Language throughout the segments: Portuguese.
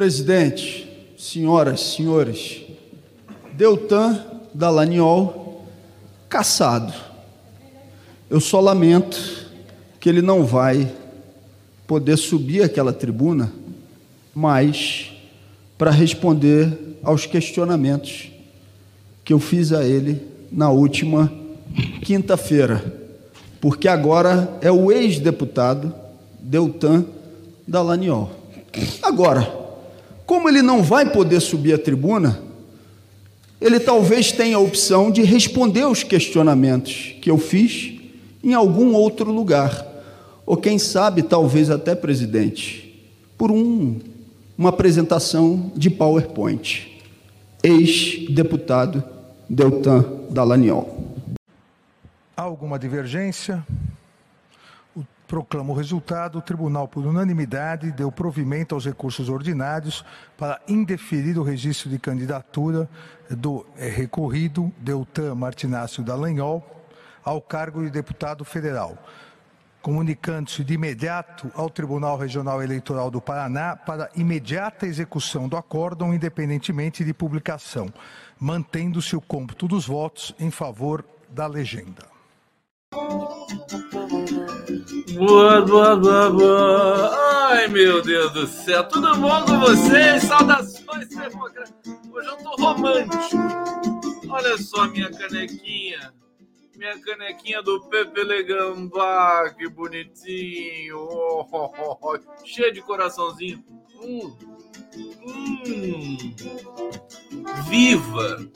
Presidente, senhoras, senhores, Deltan Dallagnol caçado. Eu só lamento que ele não vai poder subir aquela tribuna mais para responder aos questionamentos que eu fiz a ele na última quinta-feira, porque agora é o ex-deputado Deltan Dallagnol. Agora, como ele não vai poder subir a tribuna, ele talvez tenha a opção de responder os questionamentos que eu fiz em algum outro lugar, ou quem sabe, talvez até presidente, por um, uma apresentação de PowerPoint. Ex-deputado Deltan Dallagnol. Há alguma divergência? Proclama o resultado. O tribunal, por unanimidade, deu provimento aos recursos ordinários para indeferir o registro de candidatura do eh, recorrido Deltan Martinácio Dallagnol ao cargo de deputado federal, comunicando-se de imediato ao Tribunal Regional Eleitoral do Paraná para imediata execução do acórdão, independentemente de publicação, mantendo-se o cômputo dos votos em favor da legenda. Boa, boa, boa, boa. Ai, meu Deus do céu. Tudo bom com vocês? Saudações. Hoje eu tô romântico. Olha só minha canequinha. Minha canequinha do Pepe Legambá, que bonitinho. Oh, oh, oh, oh. Cheio de coraçãozinho. Hum. Hum. Viva!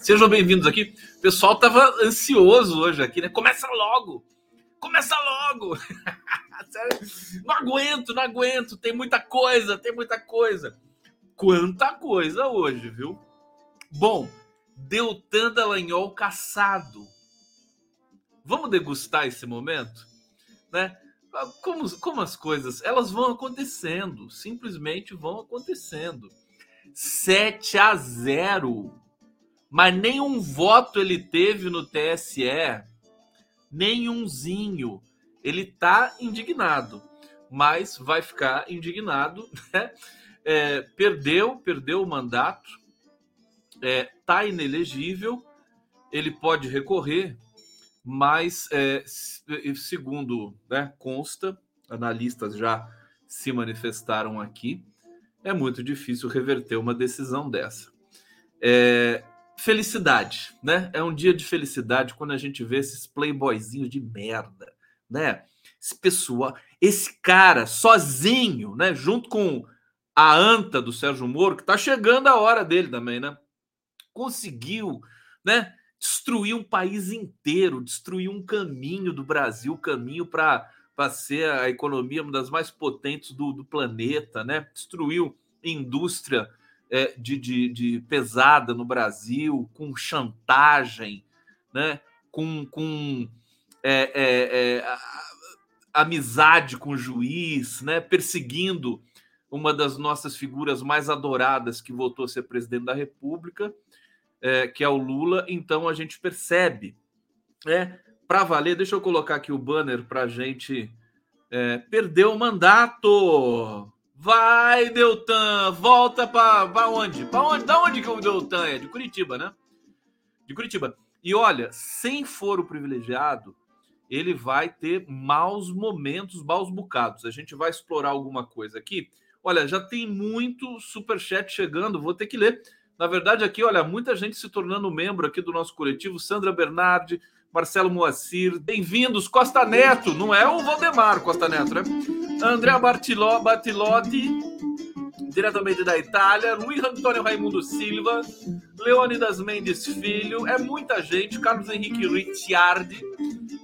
Sejam bem-vindos aqui. O pessoal tava ansioso hoje aqui, né? Começa logo! Começa logo! não aguento, não aguento. Tem muita coisa, tem muita coisa. Quanta coisa hoje, viu? Bom, Deltan Dallagnol caçado. Vamos degustar esse momento? Né? Como, como as coisas, elas vão acontecendo, simplesmente vão acontecendo. 7 a 0 mas nenhum voto ele teve no TSE, nenhumzinho. Ele tá indignado, mas vai ficar indignado, né? É, perdeu, perdeu o mandato, é, tá inelegível, ele pode recorrer, mas é, segundo né, consta, analistas já se manifestaram aqui, é muito difícil reverter uma decisão dessa. É, felicidade, né? É um dia de felicidade quando a gente vê esses playboyzinhos de merda, né? Esse pessoal, esse cara sozinho, né? Junto com a anta do Sérgio Moro, que tá chegando a hora dele também, né? Conseguiu, né? Destruir um país inteiro, destruir um caminho do Brasil, caminho para ser a economia uma das mais potentes do, do planeta, né? Destruiu indústria de, de, de, pesada no Brasil, com chantagem, né? com, com é, é, é amizade com o juiz, né? perseguindo uma das nossas figuras mais adoradas que voltou a ser presidente da República, é, que é o Lula. Então a gente percebe, né? para valer, deixa eu colocar aqui o banner para a gente. É, perdeu o mandato. Vai, Deltan, volta para onde? Para onde? Da onde que o Deltan é? De Curitiba, né? De Curitiba. E olha, sem foro privilegiado, ele vai ter maus momentos, maus bocados. A gente vai explorar alguma coisa aqui. Olha, já tem muito super chat chegando, vou ter que ler. Na verdade, aqui, olha, muita gente se tornando membro aqui do nosso coletivo. Sandra Bernardi, Marcelo Moacir, bem-vindos. Costa Neto, não é o Valdemar Costa Neto, né? André Bartiló, Bartilotti, diretamente da Itália. Luiz Antônio Raimundo Silva, Leônidas Mendes Filho, é muita gente. Carlos Henrique Ricciardi,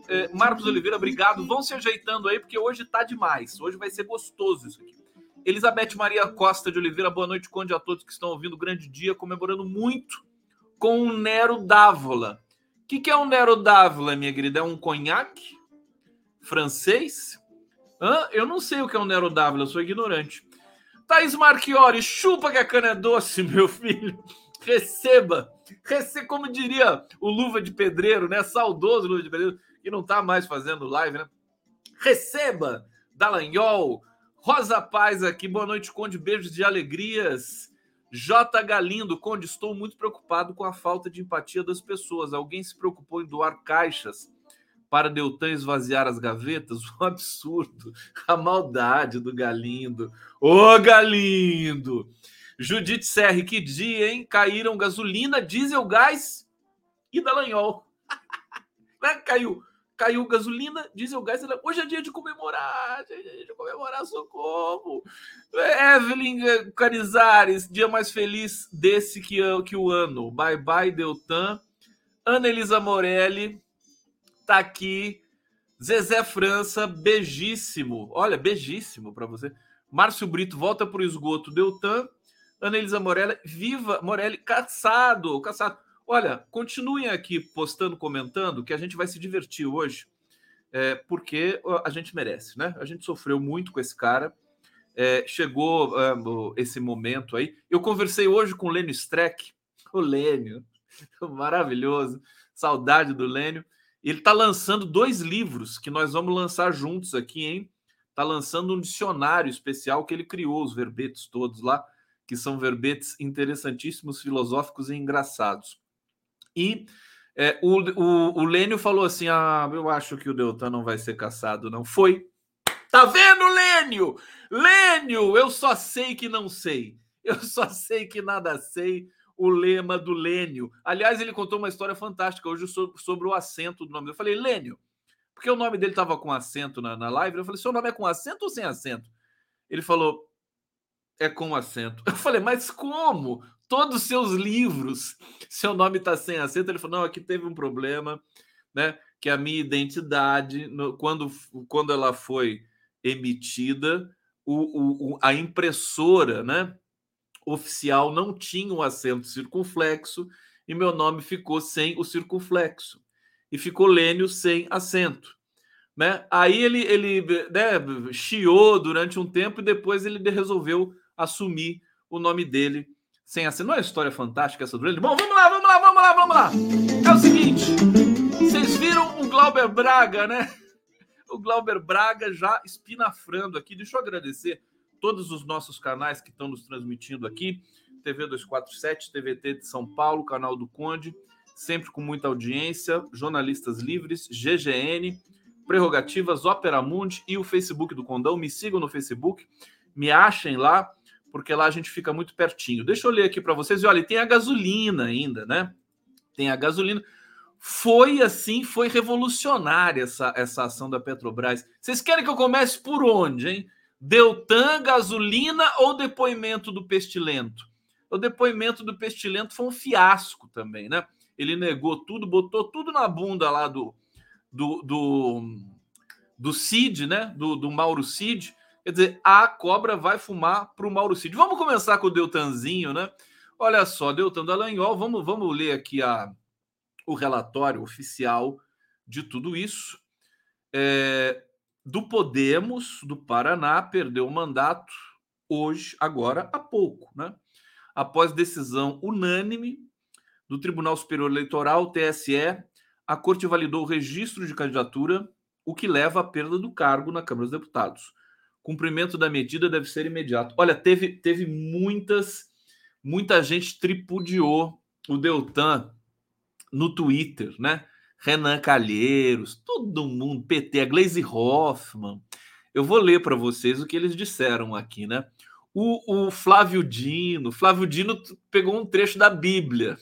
eh, Marcos Oliveira, obrigado. Vão se ajeitando aí, porque hoje tá demais. Hoje vai ser gostoso isso aqui. Elizabeth Maria Costa de Oliveira, boa noite, Conde, a todos que estão ouvindo. Grande dia, comemorando muito com o Nero Dávola que, que é um Nero Dávila, minha querida? É um conhaque francês? Hã? Eu não sei o que é um Nero Dávila, eu sou ignorante. Thaís Marchiori, chupa que a cana é doce, meu filho. Receba. Receba, como diria o Luva de Pedreiro, né? Saudoso Luva de Pedreiro, que não tá mais fazendo live, né? Receba Dallagnol, Rosa Paz aqui, boa noite, Conde. Beijos de alegrias. J. Galindo, Conde, estou muito preocupado com a falta de empatia das pessoas. Alguém se preocupou em doar caixas para Deltan esvaziar as gavetas? Um absurdo. A maldade do Galindo. Ô, Galindo! Judite Serre, que dia, hein? Caíram gasolina, diesel, gás e Dallagnol. Né? Caiu caiu gasolina, diesel, gás. Hoje é dia de comemorar, hoje é dia de comemorar socorro. Evelyn eh, Canizares, dia mais feliz desse que, que o ano. Bye bye, Deltan. Ana Elisa Morelli tá aqui. Zezé França, beijíssimo. Olha, beijíssimo para você. Márcio Brito volta para o esgoto. Deltan. Ana Elisa Morelli, viva Morelli, caçado, caçado. Olha, continuem aqui postando, comentando, que a gente vai se divertir hoje, é, porque a gente merece, né? A gente sofreu muito com esse cara. É, chegou é, esse momento aí. Eu conversei hoje com o Lênio Streck, o Lênio, maravilhoso, saudade do Lênio. Ele está lançando dois livros que nós vamos lançar juntos aqui, hein? Está lançando um dicionário especial que ele criou, os verbetes todos lá, que são verbetes interessantíssimos, filosóficos e engraçados. E é, o, o, o Lênio falou assim: Ah, eu acho que o Deltan não vai ser caçado, não. Foi. Tá vendo, Lênio? Lênio, eu só sei que não sei. Eu só sei que nada sei. O lema do Lênio. Aliás, ele contou uma história fantástica hoje sobre, sobre o acento do nome. Eu falei, Lênio, porque o nome dele estava com acento na, na live. Eu falei, seu nome é com acento ou sem acento? Ele falou, é com acento. Eu falei, mas como? todos os seus livros, seu nome está sem acento. Ele falou: não, aqui teve um problema, né? Que a minha identidade, no, quando, quando ela foi emitida, o, o, a impressora, né? Oficial não tinha um acento circunflexo e meu nome ficou sem o circunflexo e ficou Lênio sem acento. Né? Aí ele, ele né, chiou durante um tempo e depois ele resolveu assumir o nome dele sem assim. Não é história fantástica essa do Lênin? Bom, vamos lá, vamos lá, vamos lá, vamos lá. É o seguinte: vocês viram o Glauber Braga, né? O Glauber Braga já espinafrando aqui. Deixa eu agradecer todos os nossos canais que estão nos transmitindo aqui. TV 247, TVT de São Paulo, canal do Conde, sempre com muita audiência, jornalistas livres, GGN, Prerrogativas, Opera Mundi e o Facebook do Condão. Me sigam no Facebook, me achem lá porque lá a gente fica muito pertinho. Deixa eu ler aqui para vocês. E olha, tem a gasolina ainda, né? Tem a gasolina. Foi assim, foi revolucionária essa, essa ação da Petrobras. Vocês querem que eu comece por onde, hein? Deltan, gasolina ou depoimento do Pestilento? O depoimento do Pestilento foi um fiasco também, né? Ele negou tudo, botou tudo na bunda lá do, do, do, do Cid, né? Do, do Mauro Cid Quer dizer, a cobra vai fumar para o Mauro Cid. Vamos começar com o Deltanzinho, né? Olha só, Deltan Dallagnol, vamos, vamos ler aqui a, o relatório oficial de tudo isso. É, do Podemos, do Paraná, perdeu o mandato hoje, agora, há pouco, né? Após decisão unânime do Tribunal Superior Eleitoral, TSE, a corte validou o registro de candidatura, o que leva à perda do cargo na Câmara dos Deputados cumprimento da medida deve ser imediato. Olha, teve, teve muitas, muita gente tripudiou o Deltan no Twitter, né? Renan Calheiros, todo mundo, PT, a Glaze Hoffman. Eu vou ler para vocês o que eles disseram aqui, né? O, o, Flávio Dino, Flávio Dino pegou um trecho da Bíblia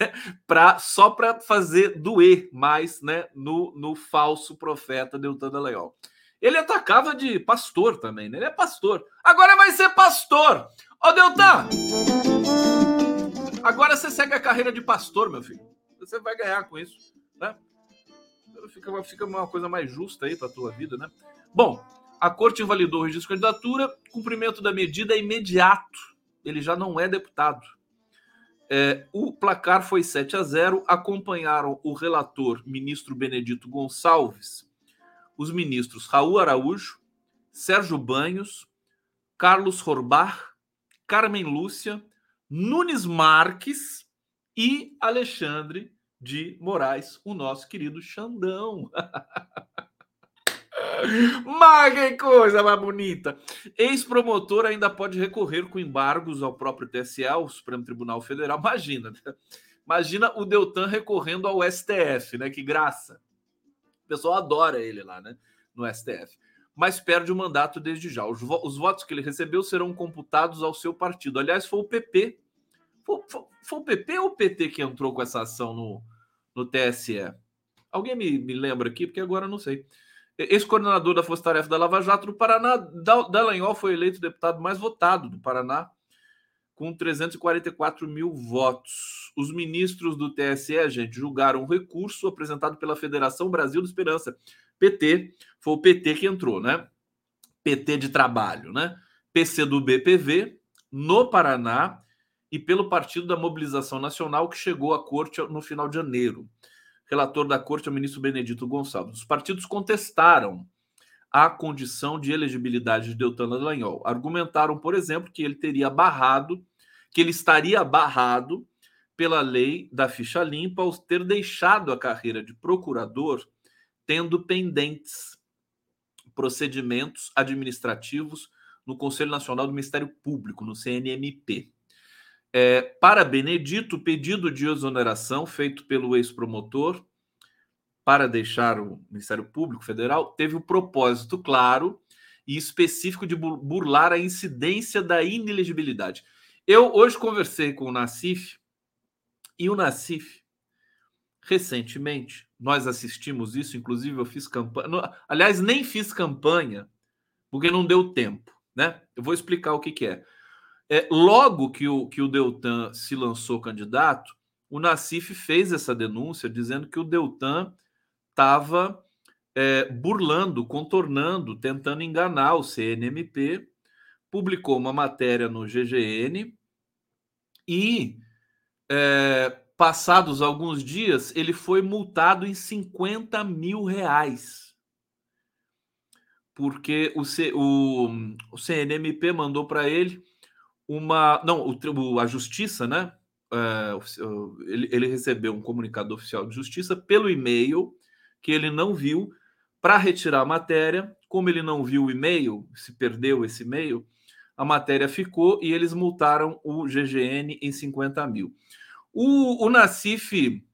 pra, só para fazer doer mais né, no, no falso profeta Deltan Dallagnol. Ele atacava de pastor também, né? Ele é pastor. Agora vai ser pastor. Ô, Deltan! Agora você segue a carreira de pastor, meu filho. Você vai ganhar com isso, né? Fica, fica uma coisa mais justa aí para tua vida, né? Bom, a corte invalidou o registro de candidatura, cumprimento da medida é imediato. Ele já não é deputado. É, o placar foi 7 a 0. Acompanharam o relator, ministro Benedito Gonçalves, os ministros Raul Araújo, Sérgio Banhos, Carlos Horbach, Carmen Lúcia, Nunes Marques e Alexandre de Moraes, o nosso querido Xandão. Mas que coisa mais bonita. Ex-promotor ainda pode recorrer com embargos ao próprio TSE, ao Supremo Tribunal Federal. Imagina, né? Imagina o Deltan recorrendo ao STF, né? Que graça. O pessoal adora ele lá, né? No STF. Mas perde o mandato desde já. Os, os votos que ele recebeu serão computados ao seu partido. Aliás, foi o PP. Foi, foi, foi o PP ou o PT que entrou com essa ação no, no TSE? Alguém me, me lembra aqui, porque agora eu não sei. Ex-coordenador da Força Tarefa da Lava Jato do Paraná, Dallagnol foi eleito deputado mais votado do Paraná, com 344 mil votos. Os ministros do TSE, gente, julgaram o recurso apresentado pela Federação Brasil do Esperança. PT, foi o PT que entrou, né? PT de trabalho, né? PC do BPV, no Paraná, e pelo Partido da Mobilização Nacional, que chegou à corte no final de janeiro relator da corte é o ministro Benedito Gonçalves. Os partidos contestaram a condição de elegibilidade de Deltan Dallagnol. Argumentaram, por exemplo, que ele teria barrado, que ele estaria barrado pela lei da ficha limpa ao ter deixado a carreira de procurador tendo pendentes procedimentos administrativos no Conselho Nacional do Ministério Público, no CNMP. É, para Benedito, o pedido de exoneração feito pelo ex-promotor para deixar o Ministério Público Federal teve o propósito claro e específico de burlar a incidência da inelegibilidade. Eu hoje conversei com o Nassif e o Nassif, recentemente, nós assistimos isso, inclusive eu fiz campanha. Aliás, nem fiz campanha, porque não deu tempo, né? Eu vou explicar o que, que é. É, logo que o, que o Deltan se lançou candidato, o Nassif fez essa denúncia dizendo que o Deltan estava é, burlando, contornando, tentando enganar o CNMP, publicou uma matéria no GGN e, é, passados alguns dias, ele foi multado em 50 mil reais. Porque o, C, o, o CNMP mandou para ele uma. Não, o, a justiça, né? É, ele, ele recebeu um comunicado oficial de justiça pelo e-mail que ele não viu para retirar a matéria. Como ele não viu o e-mail, se perdeu esse e-mail, a matéria ficou e eles multaram o GGN em 50 mil. O, o Nacif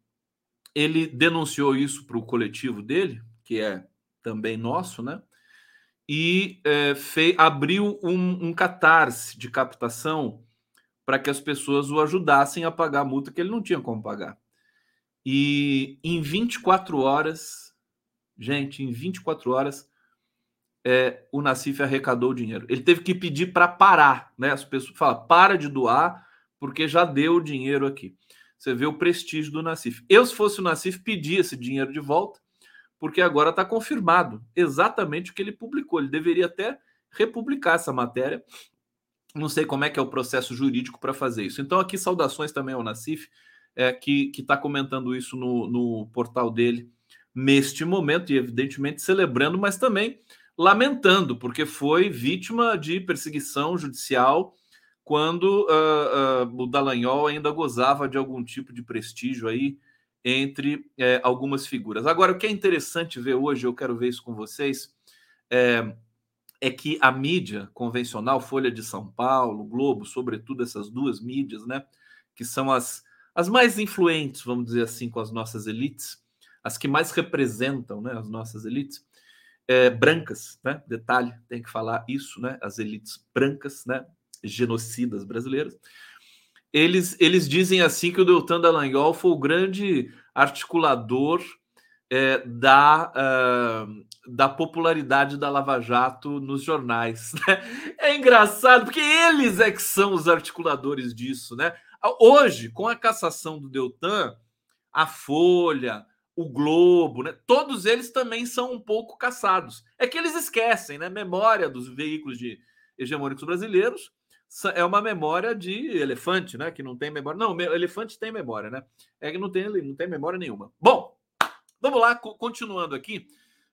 ele denunciou isso para o coletivo dele, que é também nosso, né? E é, fei, abriu um, um catarse de captação para que as pessoas o ajudassem a pagar a multa que ele não tinha como pagar. E em 24 horas, gente, em 24 horas, é, o Nacif arrecadou o dinheiro. Ele teve que pedir para parar, né? As pessoas falam, para de doar, porque já deu o dinheiro aqui. Você vê o prestígio do Nacif. Eu, se fosse o Nacif, pedia esse dinheiro de volta porque agora está confirmado exatamente o que ele publicou. Ele deveria até republicar essa matéria. Não sei como é que é o processo jurídico para fazer isso. Então, aqui, saudações também ao Nacif, é, que está comentando isso no, no portal dele neste momento, e evidentemente celebrando, mas também lamentando, porque foi vítima de perseguição judicial quando uh, uh, o Dallagnol ainda gozava de algum tipo de prestígio aí entre é, algumas figuras. Agora, o que é interessante ver hoje, eu quero ver isso com vocês, é, é, que a mídia convencional, Folha de São Paulo, Globo, sobretudo essas duas mídias, né, que são as, as mais influentes, vamos dizer assim, com as nossas elites, as que mais representam né, as nossas elites, é, brancas, né? Detalhe, tem que falar isso, né? As elites brancas, né? Genocidas brasileiras eles, eles dizem assim que o Deltan Dallagnol foi o grande articulador é, da, uh, da popularidade da Lava Jato nos jornais. Né? É engraçado, porque eles é que são os articuladores disso. Né? Hoje, com a cassação do Deltan, a Folha, o Globo, né? todos eles também são um pouco caçados. É que eles esquecem, né? Memória dos veículos de hegemônicos brasileiros é uma memória de elefante, né? Que não tem memória. Não, elefante tem memória, né? É que não tem, não tem memória nenhuma. Bom, vamos lá, continuando aqui.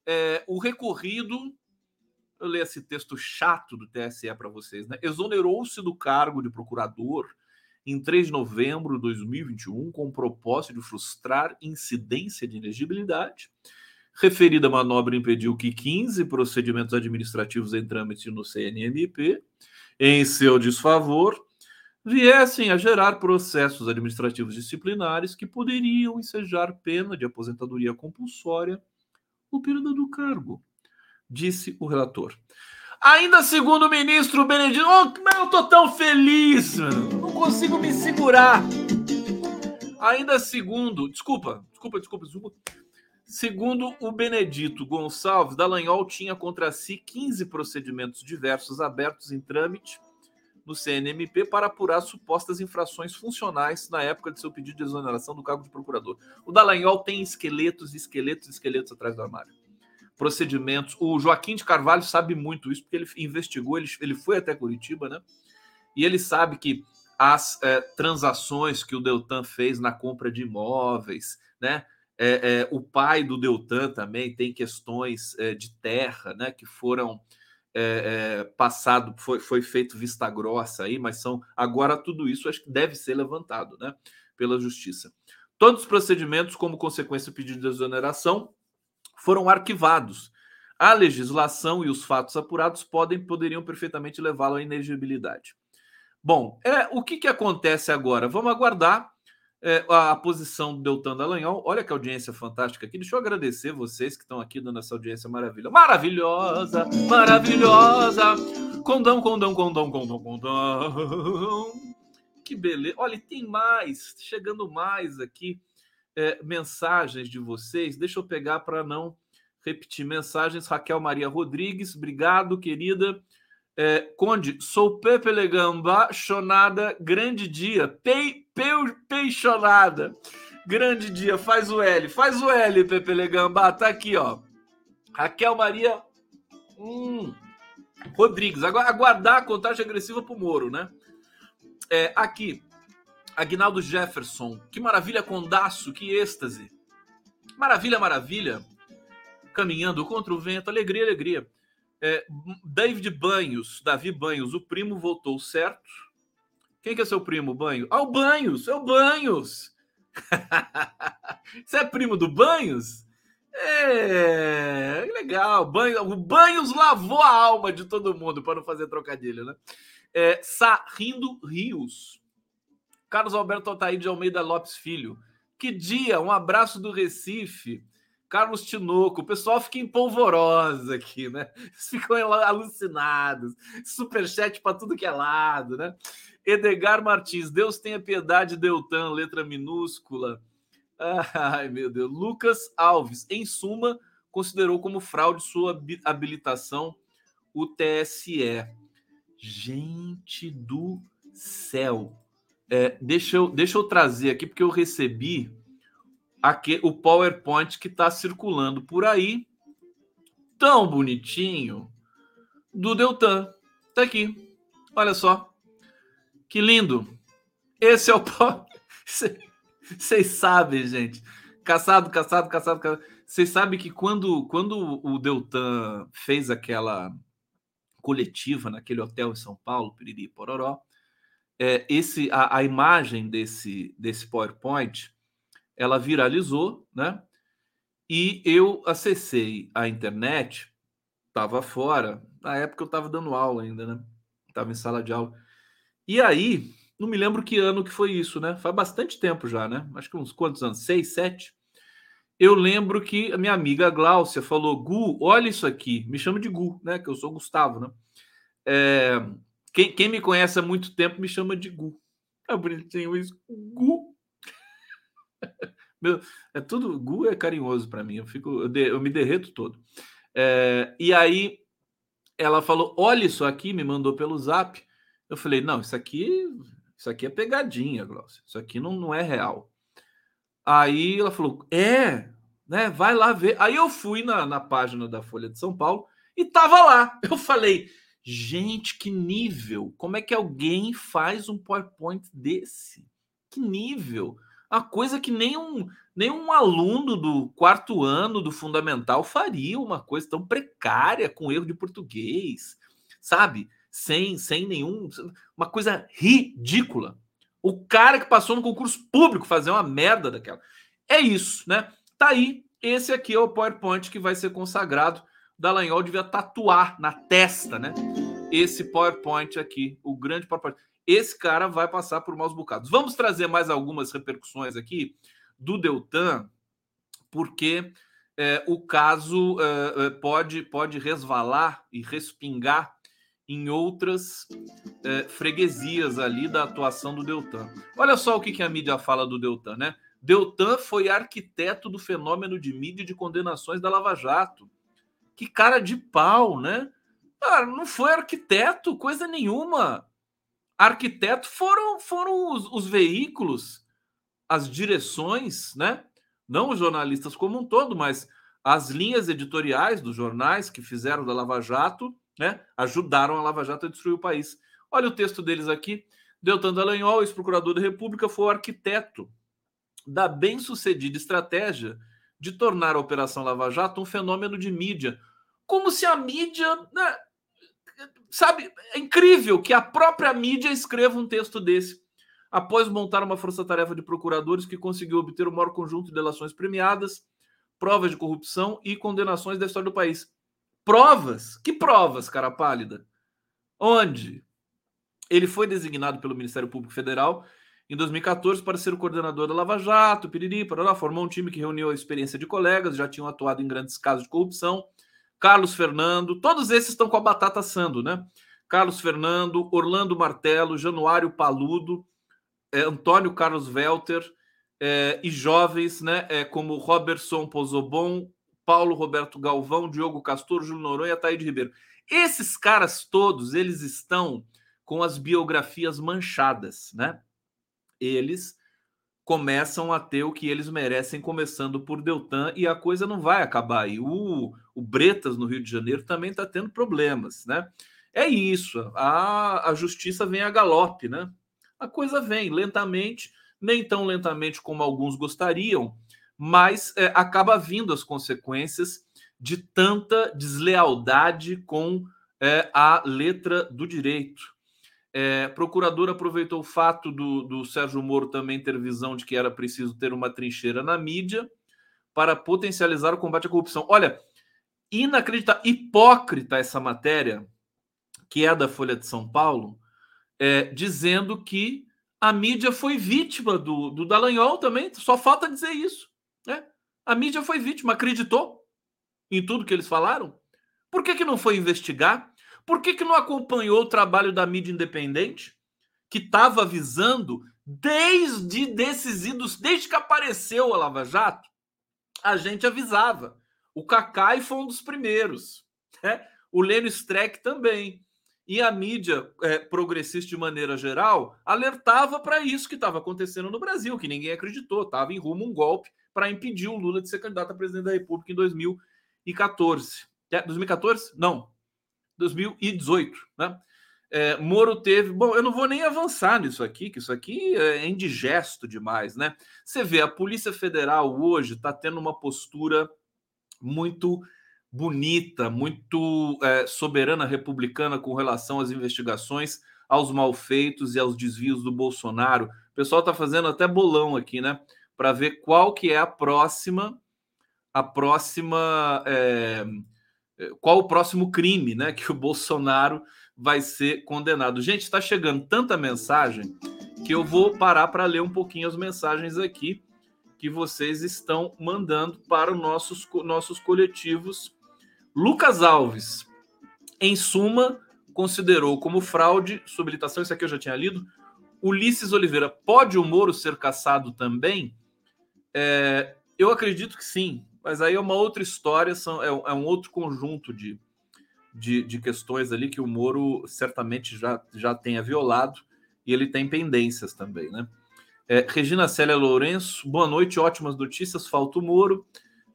É, o recorrido, eu leio esse texto chato do TSE para vocês, né? Exonerou-se do cargo de procurador em 3 de novembro de 2021 com o propósito de frustrar incidência de elegibilidade. Referida manobra impediu que 15 procedimentos administrativos em trâmite no CNMP, em seu desfavor, viessem a gerar processos administrativos disciplinares que poderiam ensejar pena de aposentadoria compulsória ou perda do cargo, disse o relator. Ainda segundo o ministro Benedito, oh, eu tô tão feliz, não consigo me segurar. Ainda segundo, desculpa, desculpa, desculpa, desculpa. Segundo o Benedito Gonçalves, Dallagnol tinha contra si 15 procedimentos diversos abertos em trâmite no CNMP para apurar supostas infrações funcionais na época de seu pedido de exoneração do cargo de procurador. O Dallagnol tem esqueletos, esqueletos, esqueletos atrás do armário procedimentos. O Joaquim de Carvalho sabe muito isso, porque ele investigou, ele, ele foi até Curitiba, né? E ele sabe que as é, transações que o Deltan fez na compra de imóveis, né? É, é, o pai do Deltan também tem questões é, de terra, né? Que foram é, é, passado, foi, foi feito vista grossa aí, mas são agora tudo isso acho que deve ser levantado, né? Pela justiça. Todos os procedimentos, como consequência do pedido de exoneração, foram arquivados. A legislação e os fatos apurados podem poderiam perfeitamente levá-lo à inegibilidade. Bom, é, o que, que acontece agora? Vamos aguardar é, a, a, posição do Deltan Dallagnol. Olha que audiência fantástica aqui. Deixa eu agradecer vocês que estão aqui dando essa audiência maravilhosa. Maravilhosa, maravilhosa. Condão, condão, condão, condão, condão. Que beleza. Olha, tem mais, chegando mais aqui é, mensagens de vocês. Deixa eu pegar para não repetir mensagens. Raquel Maria Rodrigues, obrigado, querida. É, Conde, sou Pepe Legamba, chonada, grande dia. Pei, peixonada. Grande dia, faz o L, faz o L, Pepe Legamba. Tá aqui, ó. Raquel Maria hum, Rodrigues. Agora, aguardar a contagem agressiva pro Moro, né? É, aqui, Agnaldo Jefferson. Que maravilha, Condaço, que êxtase. Maravilha, maravilha. Caminhando contra o vento, alegria, alegria. É, David Banhos, Davi Banhos, o primo voltou certo. Quem que é seu primo, Banho? Ah, o Banhos, é o Banhos. Você é primo do Banhos? É, legal. Banho, o Banhos lavou a alma de todo mundo para não fazer trocadilho, né? É, Sarrindo Rios. Carlos Alberto Altair de Almeida Lopes Filho. Que dia, um abraço do Recife. Carlos Tinoco, o pessoal fica em polvorosa aqui, né? Ficam alucinados. Superchat para tudo que é lado, né? Edgar Martins, Deus tenha piedade, Deltan, letra minúscula. Ai, meu Deus. Lucas Alves, em suma, considerou como fraude sua habilitação o TSE. Gente do céu. É, deixa, eu, deixa eu trazer aqui, porque eu recebi aqui, o PowerPoint que está circulando por aí, tão bonitinho, do Deltan. Está aqui. Olha só. Que lindo. Esse é o. Vocês sabem, gente. Caçado, caçado, caçado, caçado. Vocês sabem que quando, quando o Deltan fez aquela coletiva naquele hotel em São Paulo, Piriri Pororó, é, esse a, a, imagem desse, desse PowerPoint ela viralizou, né? E eu acessei a internet, estava fora, na época eu estava dando aula ainda, né? Estava em sala de aula. E aí, não me lembro que ano que foi isso, né? Faz bastante tempo já, né? Acho que uns quantos anos? Seis, sete? Eu lembro que a minha amiga Gláucia falou: Gu, olha isso aqui. Me chama de Gu, né? Que eu sou Gustavo, né? É, quem, quem, me conhece há muito tempo me chama de Gu. É bonitinho isso. Gu. Meu, é tudo. Gu é carinhoso para mim. Eu, fico, eu, de, eu, me derreto todo. É, e aí ela falou: olha isso aqui, me mandou pelo zap. Eu falei: não, isso aqui, isso aqui é pegadinha, Glaucia. Isso aqui não, não é real. Aí ela falou: é, né? Vai lá ver. Aí eu fui na, na página da Folha de São Paulo e tava lá. Eu falei: Gente, que nível! Como é que alguém faz um PowerPoint desse? Que nível! A coisa que nem um, nem um aluno do quarto ano do fundamental faria uma coisa tão precária com erro de português, sabe? Sem, sem nenhum. Uma coisa ridícula. O cara que passou no concurso público fazer uma merda daquela. É isso, né? Tá aí Esse aqui é o PowerPoint que vai ser consagrado. Dallagnol devia tatuar na testa, né? Esse PowerPoint aqui, o grande PowerPoint. Esse cara vai passar por maus bocados. Vamos trazer mais algumas repercussões aqui do Deltan, porque é, o caso é, pode, pode resvalar e respingar em outras é, freguesias ali da atuação do Deltan. Olha só o que, que a mídia fala do Deltan, né? Deltan foi arquiteto do fenômeno de mídia de condenações da Lava Jato. Que cara de pau, né? Cara, não foi arquiteto, coisa nenhuma. Arquiteto foram, foram os, os veículos, as direções, né? Não os jornalistas como um todo, mas as linhas editoriais dos jornais que fizeram da Lava Jato, né? Ajudaram a Lava Jato a destruir o país. Olha o texto deles aqui. Deltan Dallagnol, ex-procurador da República, foi o arquiteto da bem-sucedida estratégia de tornar a Operação Lava Jato um fenômeno de mídia. Como se a mídia. Né, sabe, é incrível que a própria mídia escreva um texto desse. Após montar uma força-tarefa de procuradores que conseguiu obter o maior conjunto de delações premiadas, provas de corrupção e condenações da história do país. Provas? Que provas, cara pálida? Onde? Ele foi designado pelo Ministério Público Federal em 2014 para ser o coordenador da Lava Jato, piriri, lá formou um time que reuniu a experiência de colegas, já tinham atuado em grandes casos de corrupção. Carlos Fernando, todos esses estão com a batata assando, né? Carlos Fernando, Orlando Martelo, Januário Paludo, é, Antônio Carlos Welter é, e jovens, né? É, como Robertson Pozobon, Paulo Roberto Galvão, Diogo Castor, Júlio Noronha e Ataíde Ribeiro. Esses caras todos, eles estão com as biografias manchadas, né? eles começam a ter o que eles merecem, começando por Deltan, e a coisa não vai acabar aí. O, o Bretas, no Rio de Janeiro, também está tendo problemas, né? É isso, a, a justiça vem a galope, né? A coisa vem lentamente, nem tão lentamente como alguns gostariam, mas é, acaba vindo as consequências de tanta deslealdade com é, a letra do direito. É, procurador aproveitou o fato do, do Sérgio Moro também ter visão de que era preciso ter uma trincheira na mídia para potencializar o combate à corrupção. Olha, inacreditável, hipócrita essa matéria, que é da Folha de São Paulo, é, dizendo que a mídia foi vítima do, do Dallagnol também, só falta dizer isso. Né? A mídia foi vítima, acreditou em tudo que eles falaram. Por que, que não foi investigar? Por que, que não acompanhou o trabalho da mídia independente, que estava avisando desde desses idos, desde que apareceu a Lava Jato? A gente avisava. O Cacai foi um dos primeiros. Né? O Lênio Streck também. E a mídia é, progressista, de maneira geral, alertava para isso que estava acontecendo no Brasil, que ninguém acreditou. Estava em rumo um golpe para impedir o Lula de ser candidato a presidente da República em 2014. 2014? Não, 2018, né? É, Moro teve. Bom, eu não vou nem avançar nisso aqui, que isso aqui é indigesto demais, né? Você vê, a Polícia Federal hoje está tendo uma postura muito bonita, muito é, soberana republicana com relação às investigações, aos malfeitos e aos desvios do Bolsonaro. O pessoal está fazendo até bolão aqui, né? Para ver qual que é a próxima, a próxima. É, qual o próximo crime né, que o Bolsonaro vai ser condenado. Gente, está chegando tanta mensagem que eu vou parar para ler um pouquinho as mensagens aqui que vocês estão mandando para os nossos, nossos coletivos. Lucas Alves, em suma, considerou como fraude sua habilitação, isso aqui eu já tinha lido. Ulisses Oliveira, pode o Moro ser caçado também? É, eu acredito que sim. Mas aí é uma outra história, são, é, é um outro conjunto de, de, de, questões ali que o Moro certamente já, já tenha violado e ele tem pendências também, né? É, Regina Célia Lourenço, boa noite, ótimas notícias, falta o Moro.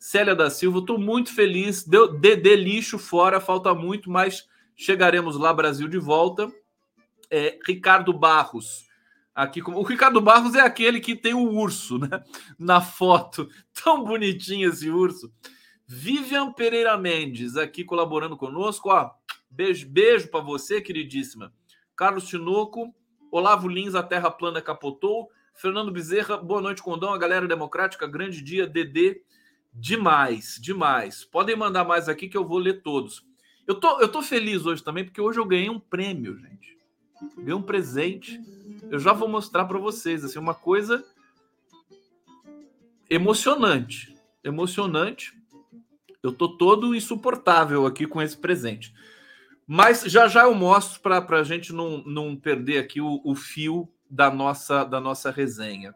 Célia da Silva, estou muito feliz, deu de lixo fora, falta muito, mas chegaremos lá, Brasil de volta. É, Ricardo Barros, aqui o Ricardo Barros é aquele que tem o urso, né? Na foto, tão bonitinho esse urso. Vivian Pereira Mendes aqui colaborando conosco, ó. Beijo, beijo para você, queridíssima. Carlos Tinoco, Olavo Lins, a Terra Plana capotou. Fernando Bezerra, boa noite, Condão, a galera democrática, grande dia, DD. Demais, demais. Podem mandar mais aqui que eu vou ler todos. Eu tô, eu tô feliz hoje também, porque hoje eu ganhei um prêmio, gente. Ganhei um presente. Eu já vou mostrar para vocês, assim, uma coisa emocionante. Emocionante. Eu tô todo insuportável aqui com esse presente. Mas já já eu mostro para a gente não, não perder aqui o, o fio da nossa, da nossa resenha.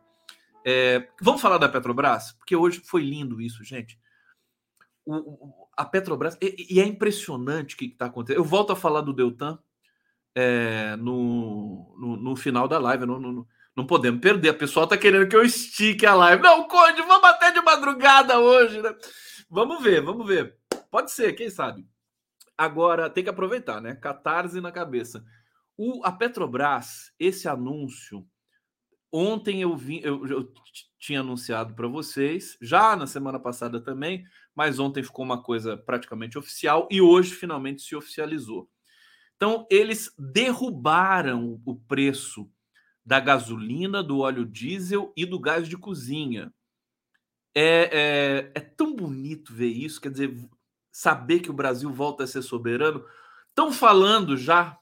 É, vamos falar da Petrobras? Porque hoje foi lindo isso, gente. O, o, a Petrobras, e, e, é impressionante o que está acontecendo. Eu volto a falar do Deltan é, no, no, no, final da live. Não, não, não podemos perder. A pessoa está querendo que eu estique a live. Não, Conde, vamos até de madrugada hoje, né? Vamos ver, vamos ver. Pode ser, quem sabe. Agora, tem que aproveitar, né? Catarse na cabeça. O, a Petrobras, esse anúncio, ontem eu, vi, eu, eu tinha anunciado para vocês, já na semana passada também, mas ontem ficou uma coisa praticamente oficial e hoje finalmente se oficializou. Então, eles derrubaram o preço da gasolina, do óleo diesel e do gás de cozinha. É, é, é tão bonito ver isso, quer dizer, saber que o Brasil volta a ser soberano. Estão falando já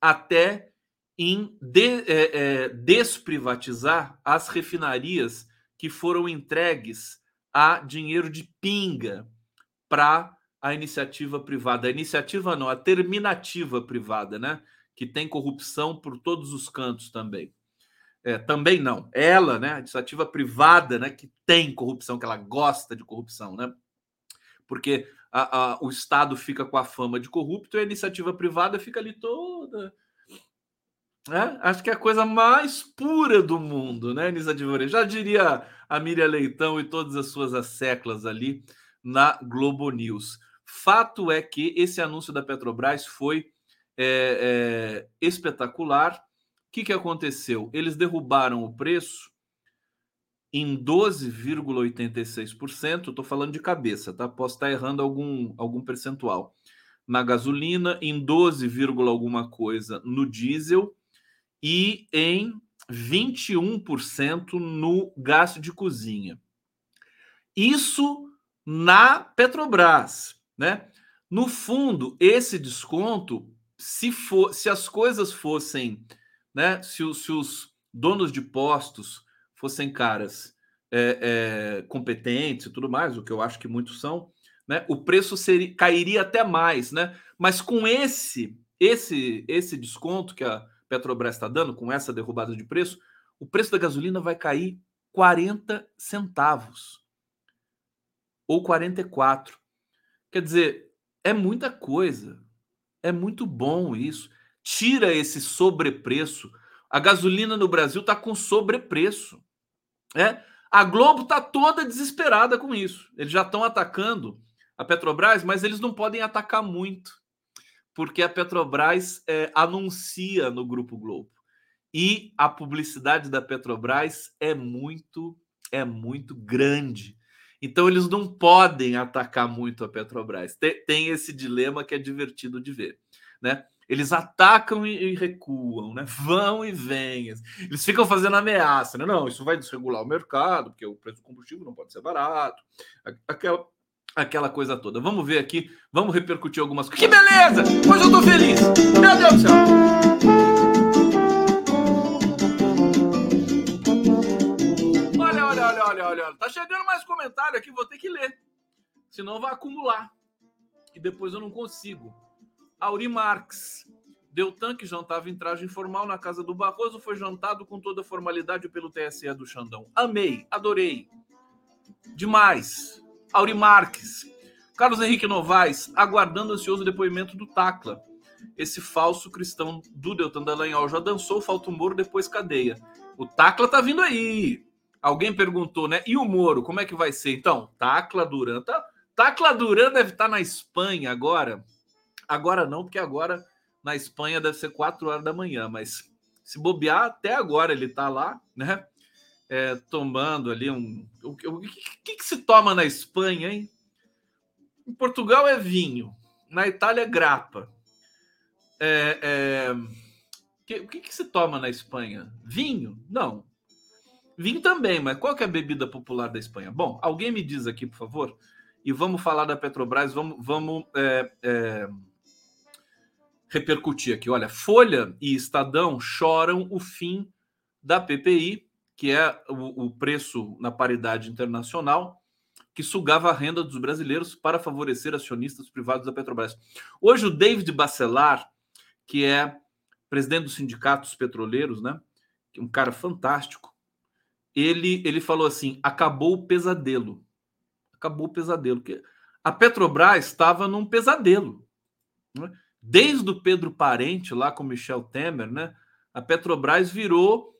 até em de, é, é, desprivatizar as refinarias que foram entregues a dinheiro de pinga para a iniciativa privada. A iniciativa não, a terminativa privada, né? Que tem corrupção por todos os cantos também. É, também não. Ela, né? A iniciativa privada, né? Que tem corrupção, que ela gosta de corrupção, né? Porque a, a, o Estado fica com a fama de corrupto e a iniciativa privada fica ali toda. Né? Acho que é a coisa mais pura do mundo, né, iniciativa Já diria a Miriam Leitão e todas as suas asseclas ali na Globo News. Fato é que esse anúncio da Petrobras foi é, é, espetacular. O que, que aconteceu? Eles derrubaram o preço em 12,86%. Estou falando de cabeça, tá? Posso estar errando algum, algum percentual. Na gasolina, em 12, alguma coisa no diesel e em 21% no gasto de cozinha. Isso na Petrobras, né? No fundo, esse desconto, se for, se as coisas fossem, né? Se os, se os donos de postos fossem caras é, é, competentes e tudo mais, o que eu acho que muitos são, né? O preço seria, cairia até mais, né? Mas com esse esse esse desconto que a Petrobras está dando, com essa derrubada de preço, o preço da gasolina vai cair 40 centavos ou 44. Quer dizer, é muita coisa. É muito bom isso. Tira esse sobrepreço. A gasolina no Brasil está com sobrepreço. É, a Globo está toda desesperada com isso. Eles já estão atacando a Petrobras, mas eles não podem atacar muito, porque a Petrobras é, anuncia no Grupo Globo. E a publicidade da Petrobras é muito, é muito grande. Então eles não podem atacar muito a Petrobras. Tem, tem esse dilema que é divertido de ver, né? Eles atacam e, recuam, né? Vão e vêm. Eles ficam fazendo ameaça, né? Não, isso vai desregular o mercado, porque o preço do combustível não pode ser barato. Aquela, aquela coisa toda. Vamos ver aqui, vamos repercutir algumas coisas. Que beleza! Hoje eu tô feliz! Meu Deus do céu! Olha, olha, olha, olha, olha. Tá chegando mais comentário aqui, vou ter que ler. Senão vai acumular. E depois eu não consigo. Auri Marx. Deltan, que jantava em traje informal na casa do Barroso, foi jantado com toda formalidade pelo TSE do Xandão. Amei, adorei. Demais. Auri Marques. Carlos Henrique Novaes, aguardando ansioso depoimento do Tacla. Esse falso cristão do Deltan Dallagnol já dançou, falta o Moro, depois cadeia. O Tacla tá vindo aí. Alguém perguntou, né? E o Moro, como é que vai ser? Então, Tacla Duran. Tá... Tacla Duran deve estar tá na Espanha agora Agora não, porque agora na Espanha deve ser 4 horas da manhã, mas se bobear, até agora ele está lá, né? É, tomando ali um. O, que, que, se toma na Espanha, hein? Em Portugal é vinho, na Itália é grapa. É... Que, o que, que se toma na Espanha? Vinho? Não. Vinho também, mas qual que é a bebida popular da Espanha? Bom, alguém me diz aqui, por favor, e vamos falar da Petrobras, vamos, vamos é, é, repercutir aqui. Olha, Folha e Estadão choram o fim da PPI, que é o, o preço na paridade internacional, que sugava a renda dos brasileiros para favorecer acionistas privados da Petrobras. Hoje, o David Bacelar, que é presidente dos sindicatos petroleiros, né? Um cara fantástico. Ele, ele falou assim: acabou o pesadelo. Acabou o pesadelo. A Petrobras estava num pesadelo. Né? Desde o Pedro Parente, lá com Michel Temer, né? A Petrobras virou, é,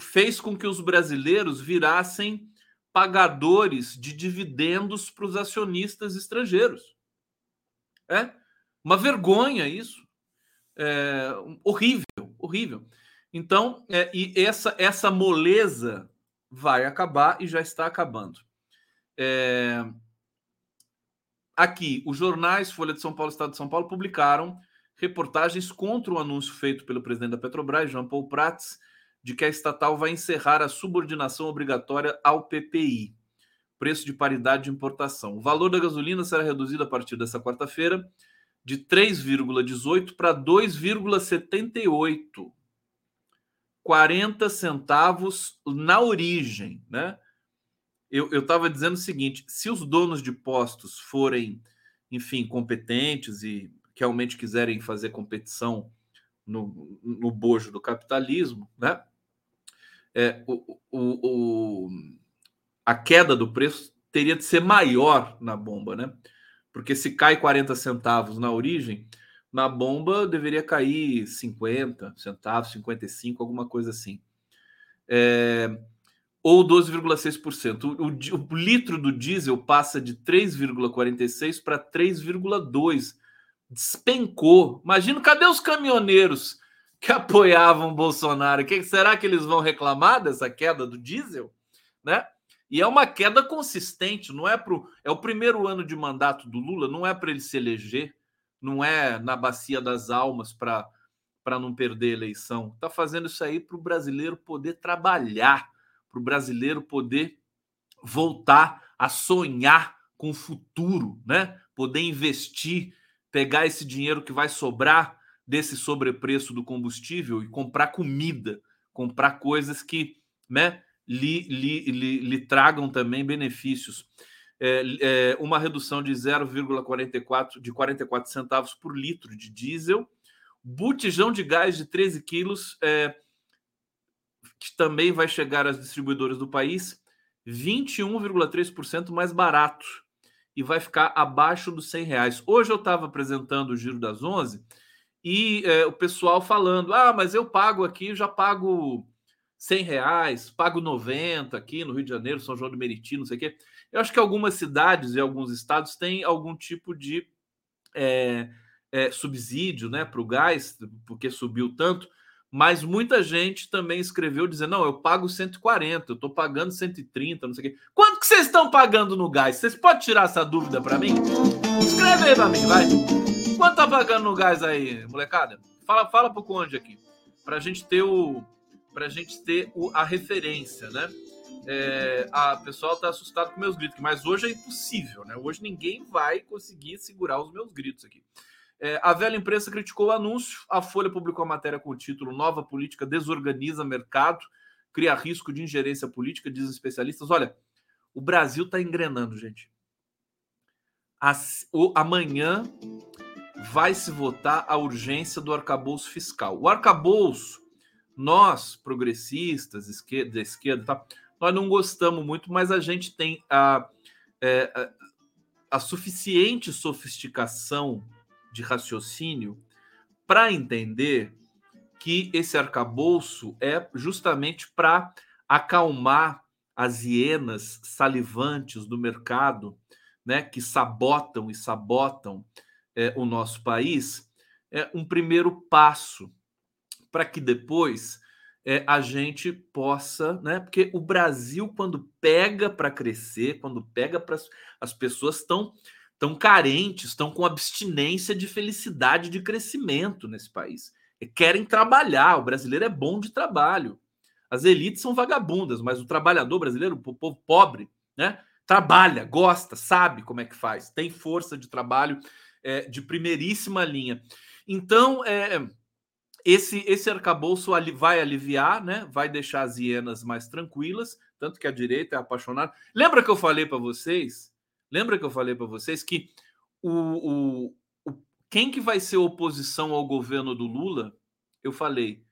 fez com que os brasileiros virassem pagadores de dividendos para os acionistas estrangeiros. É uma vergonha isso. É, horrível, horrível. Então, é, e essa, essa moleza vai acabar e já está acabando. É, aqui, os jornais Folha de São Paulo e Estado de São Paulo publicaram reportagens contra o anúncio feito pelo presidente da Petrobras, Jean Paul Prats, de que a estatal vai encerrar a subordinação obrigatória ao PPI, preço de paridade de importação. O valor da gasolina será reduzido a partir dessa quarta-feira de 3,18 para 2,78. 40 centavos na origem, né? Eu estava dizendo o seguinte: se os donos de postos forem, enfim, competentes e realmente quiserem fazer competição no, no bojo do capitalismo, né? É, o, o, o, a queda do preço teria de ser maior na bomba, né? Porque se cai 40 centavos na origem, na bomba deveria cair 50 centavos, 55, alguma coisa assim. É, ou 12,6%. O, o, o litro do diesel passa de 3,46 para 3,2. Despencou. Imagina, cadê os caminhoneiros que apoiavam Bolsonaro? Que, será que eles vão reclamar dessa queda do diesel? Né? E é uma queda consistente, não é pro é o primeiro ano de mandato do Lula, não é para ele se eleger, não é na bacia das almas para para não perder a eleição. Está fazendo isso aí para o brasileiro poder trabalhar, para o brasileiro poder voltar a sonhar com o futuro, né? Poder investir, pegar esse dinheiro que vai sobrar desse sobrepreço do combustível e comprar comida, comprar coisas que, né? lhe, lhe, lhe, lhe tragam também benefícios. É, é, uma redução de 0,44 de 44 centavos por litro de diesel, botijão de gás de 13 quilos, é, que também vai chegar às distribuidoras do país, 21,3% mais barato e vai ficar abaixo dos 100 reais. Hoje eu estava apresentando o Giro das 11 e é, o pessoal falando: ah, mas eu pago aqui, já pago 100 reais, pago 90 aqui no Rio de Janeiro, São João do Meriti, não sei o quê. Eu acho que algumas cidades e alguns estados têm algum tipo de é, é, subsídio né, para o gás, porque subiu tanto, mas muita gente também escreveu dizendo: não, eu pago 140, eu estou pagando 130, não sei o quê. Quanto que vocês estão pagando no gás? Vocês podem tirar essa dúvida para mim? Escreve aí para mim, vai. Quanto tá pagando no gás aí, molecada? Fala, fala pro Conde aqui, para a gente ter o para a gente ter o, a referência, né? É, a pessoal está assustado com meus gritos, mas hoje é impossível, né? Hoje ninguém vai conseguir segurar os meus gritos aqui. É, a velha imprensa criticou o anúncio. A Folha publicou a matéria com o título Nova Política Desorganiza Mercado, cria risco de ingerência política, dizem especialistas. Olha, o Brasil está engrenando, gente. As, o, amanhã vai se votar a urgência do arcabouço fiscal. O arcabouço nós, progressistas, esquerda, da esquerda, tá, nós não gostamos muito, mas a gente tem a, é, a, a suficiente sofisticação de raciocínio para entender que esse arcabouço é justamente para acalmar as hienas salivantes do mercado, né, que sabotam e sabotam é, o nosso país, é um primeiro passo para que depois é, a gente possa, né? Porque o Brasil, quando pega para crescer, quando pega para as pessoas estão tão carentes, estão com abstinência de felicidade de crescimento nesse país. E querem trabalhar. O brasileiro é bom de trabalho. As elites são vagabundas, mas o trabalhador brasileiro, o povo pobre, né, trabalha, gosta, sabe como é que faz, tem força de trabalho é, de primeiríssima linha. Então, é, esse, esse arcabouço vai aliviar, né, vai deixar as hienas mais tranquilas, tanto que a direita é apaixonada. Lembra que eu falei para vocês? Lembra que eu falei para vocês que o, o, o, quem que vai ser oposição ao governo do Lula? Eu falei,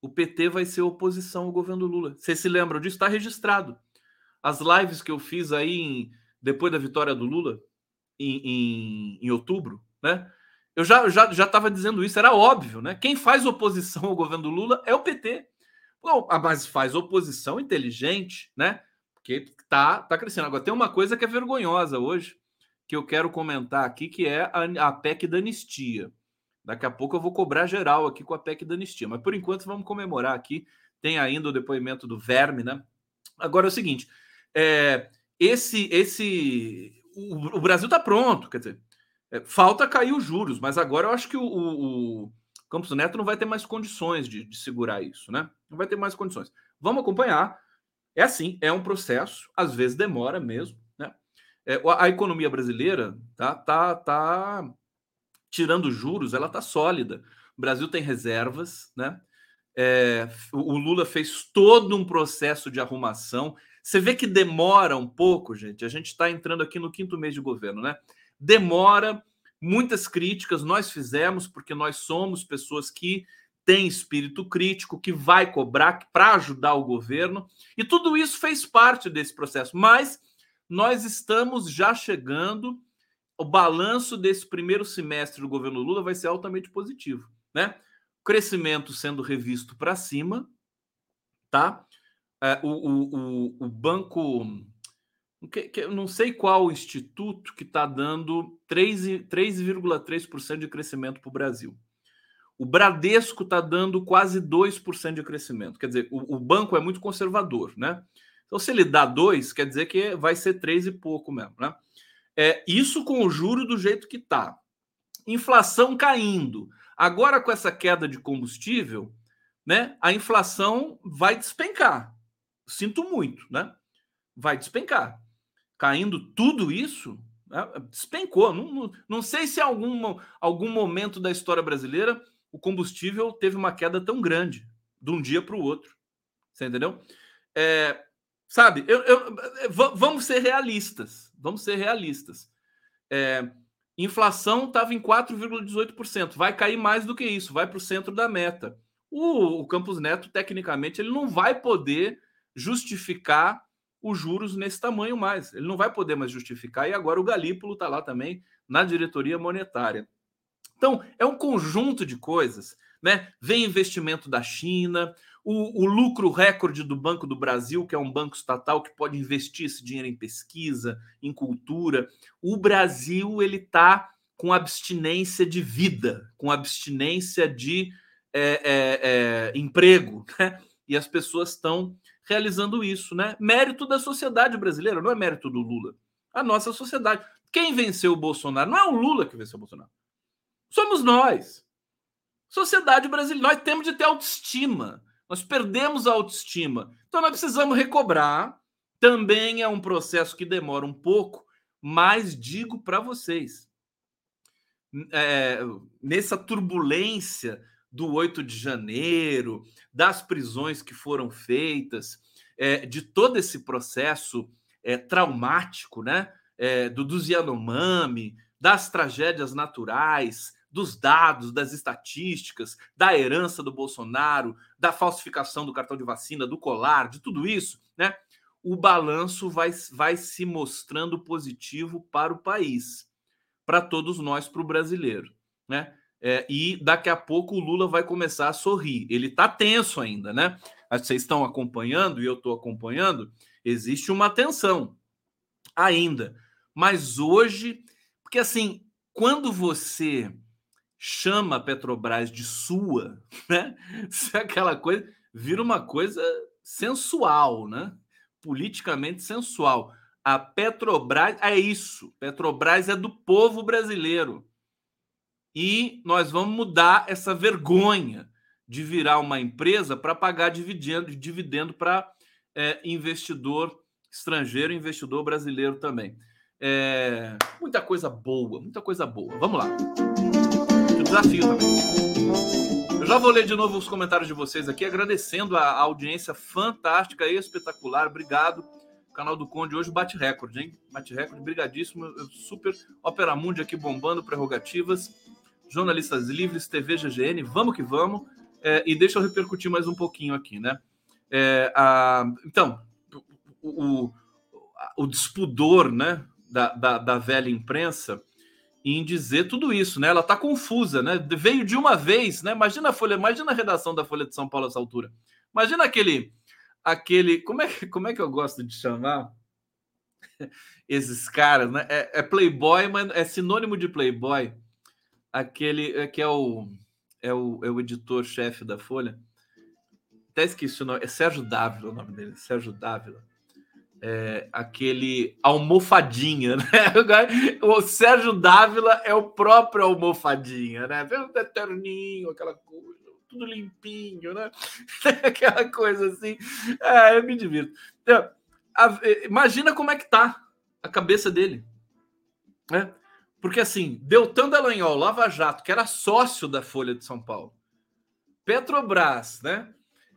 o PT vai ser oposição ao governo Lula. Vocês se lembram disso? Está registrado. As lives que eu fiz aí em, depois da vitória do Lula, em, em, outubro, né? Eu já já já estava dizendo isso, era óbvio, né? Quem faz oposição ao governo do Lula é o PT. Bom, ah, mas faz oposição inteligente, né? Porque tá, tá crescendo. Agora tem uma coisa que é vergonhosa hoje, que eu quero comentar aqui, que é a, a PEC da anistia. Daqui a pouco eu vou cobrar geral aqui com a PEC da anistia. Mas por enquanto vamos comemorar aqui. Tem ainda o depoimento do Verme, né? Agora é o seguinte: é, esse, esse, o, Brasil está pronto, quer dizer, é, falta cair os juros, mas agora eu acho que o, o, o Campos Neto não vai ter mais condições de, de, segurar isso, né? Não vai ter mais condições. Vamos acompanhar. É assim, é um processo, às vezes demora mesmo, né? É, a economia brasileira tá, tá, tá tirando juros, ela está sólida. O Brasil tem reservas, né? É, o Lula fez todo um processo de arrumação. Você vê que demora um pouco, gente. A gente está entrando aqui no quinto mês de governo, né? Demora, muitas críticas nós fizemos, porque nós somos pessoas que têm espírito crítico, que vai cobrar para ajudar o governo, e tudo isso fez parte desse processo. Mas nós estamos já chegando o balanço desse primeiro semestre do governo Lula vai ser altamente positivo, né? Crescimento sendo revisto para cima, tá? É, o, o, o, banco, que, que, não sei qual instituto que está dando 3,3% de crescimento para o Brasil. O Bradesco está dando quase 2% de crescimento. Quer dizer, o, o, banco é muito conservador, né? Então, se ele dá 2, quer dizer que vai ser 3 e pouco mesmo, né? É, isso com o juro do jeito que está. Inflação caindo. Agora, com essa queda de combustível, né, a inflação vai despencar. Sinto muito, né? Vai despencar. Caindo tudo isso, né, despencou. Não, não, não, sei se em algum, algum momento da história brasileira o combustível teve uma queda tão grande de um dia para o outro. Você entendeu? É, sabe, eu, eu, vamos ser realistas. Vamos ser realistas. É, inflação estava em 4,18%. Vai cair mais do que isso, vai para o centro da meta. O, o Campos Neto, tecnicamente, ele não vai poder justificar os juros nesse tamanho mais. Ele não vai poder mais justificar. E agora o Galípolo está lá também na diretoria monetária. Então, é um conjunto de coisas. Né? Vem investimento da China, o, o, lucro recorde do Banco do Brasil, que é um banco estatal que pode investir esse dinheiro em pesquisa, em cultura. O Brasil ele está com abstinência de vida, com abstinência de é, é, é, emprego, né? E as pessoas estão realizando isso, né? Mérito da sociedade brasileira, não é mérito do Lula. A nossa sociedade. Quem venceu o Bolsonaro? Não é o Lula que venceu o Bolsonaro. Somos nós. Sociedade brasileira. Nós temos de ter autoestima. Nós perdemos a autoestima. Então nós precisamos recobrar. Também é um processo que demora um pouco, mas digo para vocês, é, nessa turbulência do 8 de janeiro, das prisões que foram feitas, é, de todo esse processo é, traumático, né? É, do, dos Yanomami, das tragédias naturais, dos dados, das estatísticas, da herança do Bolsonaro, da falsificação do cartão de vacina, do colar, de tudo isso, né? O balanço vai, vai se mostrando positivo para o país, para todos nós, para o brasileiro, né? É, e daqui a pouco o Lula vai começar a sorrir. Ele está tenso ainda, né? Vocês estão acompanhando e eu estou acompanhando. Existe uma tensão ainda, mas hoje, porque assim, quando você chama a Petrobras de sua, né? Se aquela coisa vira uma coisa sensual, né? Politicamente sensual. A Petrobras é isso. Petrobras é do povo brasileiro. E nós vamos mudar essa vergonha de virar uma empresa para pagar dividendo, dividendo para é, investidor estrangeiro, investidor brasileiro também. É, muita coisa boa, muita coisa boa. Vamos lá. O desafio também. Eu já vou ler de novo os comentários de vocês aqui, agradecendo a audiência fantástica e espetacular. Obrigado. O canal do Conde hoje bate recorde, hein? Bate recorde, brigadíssimo. Super Opera Mundi aqui bombando prerrogativas. Jornalistas Livres, TV GGN, vamos que vamos. É, e deixa eu repercutir mais um pouquinho aqui, né? É, a, então, o, o, o despudor né, da, da, da, velha imprensa em dizer tudo isso, né? Ela está confusa, né? Veio de uma vez, né? Imagina a Folha, imagina a redação da Folha de São Paulo essa altura. Imagina aquele, aquele, como é, como é que eu gosto de chamar esses caras, né? É, é Playboy, mas é sinônimo de Playboy. Aquele é, que é o é o, é o editor-chefe da Folha. Até esqueci o nome. É Sérgio Dávila o nome dele. Sérgio Dávila. É, aquele almofadinha, né? O Sérgio Dávila é o próprio almofadinha, né? Vê um terninho, aquela coisa, tudo limpinho, né? aquela coisa assim. É, eu me divirto. Então, a, imagina como é que tá a cabeça dele, né? Porque assim, Deltan Dallagnol, Lava Jato, que era sócio da Folha de São Paulo, Petrobras, né?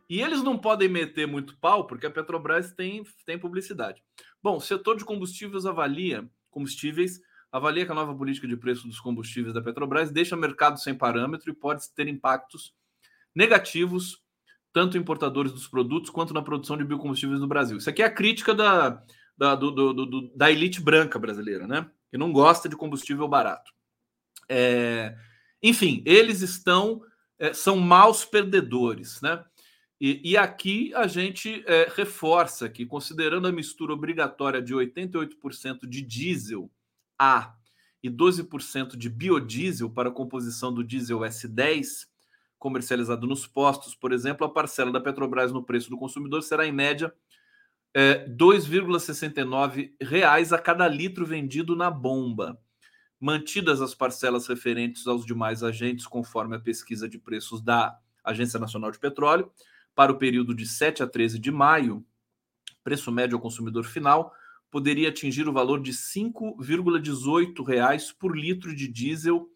E eles não podem meter muito pau, porque a Petrobras tem, tem publicidade. Bom, o setor de combustíveis avalia, combustíveis, avalia que a nova política de preço dos combustíveis da Petrobras deixa o mercado sem parâmetro e pode ter impactos negativos, tanto em importadores dos produtos quanto na produção de biocombustíveis no Brasil. Isso aqui é a crítica da, da, do, do, do, da elite branca brasileira, né? Que não gosta de combustível barato. É, enfim, eles estão é, são maus perdedores, né? E, e aqui a gente é, reforça que, considerando a mistura obrigatória de 88% de diesel A e 12% de biodiesel para a composição do diesel S10, comercializado nos postos, por exemplo, a parcela da Petrobras no preço do consumidor será, em média, é, 2,69 reais a cada litro vendido na bomba. Mantidas as parcelas referentes aos demais agentes, conforme a pesquisa de preços da Agência Nacional de Petróleo, para o período de 7 a 13 de maio, preço médio ao consumidor final poderia atingir o valor de 5,18 reais por litro de diesel